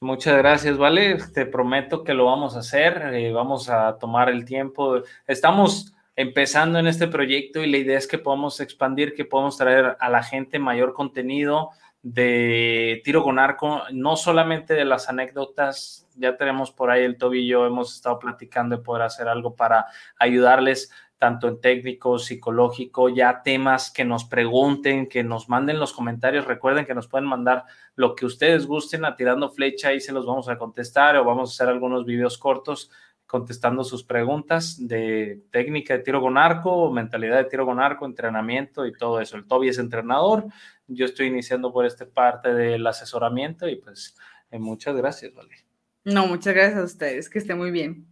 Muchas gracias, Vale. Te prometo que lo vamos a hacer, eh, vamos a tomar el tiempo. Estamos empezando en este proyecto y la idea es que podamos expandir, que podamos traer a la gente mayor contenido de tiro con arco, no solamente de las anécdotas, ya tenemos por ahí el tobillo, hemos estado platicando de poder hacer algo para ayudarles tanto en técnico, psicológico, ya temas que nos pregunten, que nos manden los comentarios. Recuerden que nos pueden mandar lo que ustedes gusten a tirando flecha y se los vamos a contestar o vamos a hacer algunos videos cortos contestando sus preguntas de técnica de tiro con arco, mentalidad de tiro con arco, entrenamiento y todo eso. El Toby es entrenador, yo estoy iniciando por esta parte del asesoramiento y pues eh, muchas gracias, Vale. No, muchas gracias a ustedes, que esté muy bien.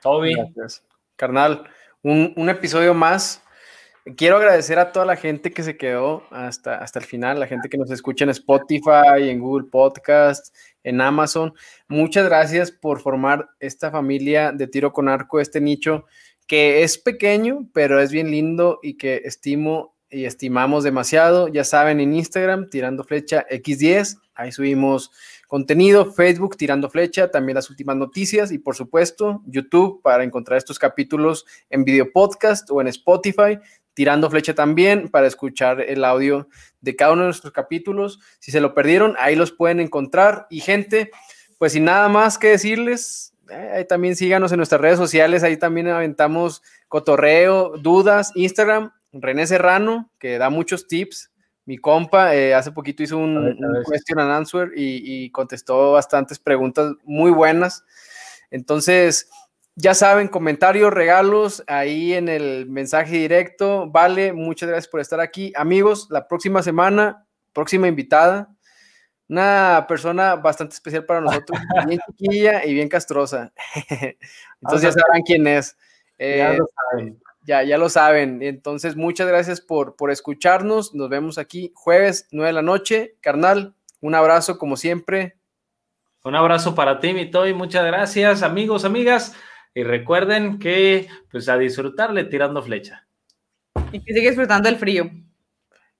Toby. Gracias. Carnal, un, episodio más. Quiero agradecer a toda la gente que se quedó hasta, hasta el final, la gente que nos escucha en Spotify, en Google Podcast, en Amazon. Muchas gracias por formar esta familia de tiro con arco, este nicho que es pequeño, pero es bien lindo y que estimo y estimamos demasiado. Ya saben, en Instagram, tirando flecha X10, ahí subimos contenido, Facebook tirando flecha, también las últimas noticias y por supuesto YouTube para encontrar estos capítulos en video podcast o en Spotify, tirando flecha también para escuchar el audio de cada uno de nuestros capítulos. Si se lo perdieron, ahí los pueden encontrar. Y gente, pues sin nada más que decirles, eh, ahí también síganos en nuestras redes sociales, ahí también aventamos cotorreo, dudas, Instagram, René Serrano, que da muchos tips mi compa eh, hace poquito hizo un, question and answer y, contestó bastantes preguntas muy buenas. Entonces, ya saben, comentarios, regalos ahí en el mensaje directo. Vale, muchas gracias por estar aquí. Amigos, la próxima semana, próxima invitada, una persona bastante especial para nosotros, bien chiquilla y bien castrosa. Entonces ya sabrán quién es. Eh, ya, ya lo saben. Entonces, muchas gracias por, por escucharnos. Nos vemos aquí jueves, 9 de la noche. Carnal, un abrazo como siempre. Un abrazo para ti, mi Toy. Muchas gracias, amigos, amigas. Y recuerden que, pues, a disfrutarle tirando flecha. Y que sigue disfrutando el frío.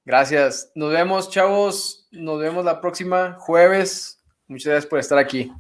Gracias. Nos vemos, chavos. Nos vemos la próxima jueves. Muchas gracias por estar aquí.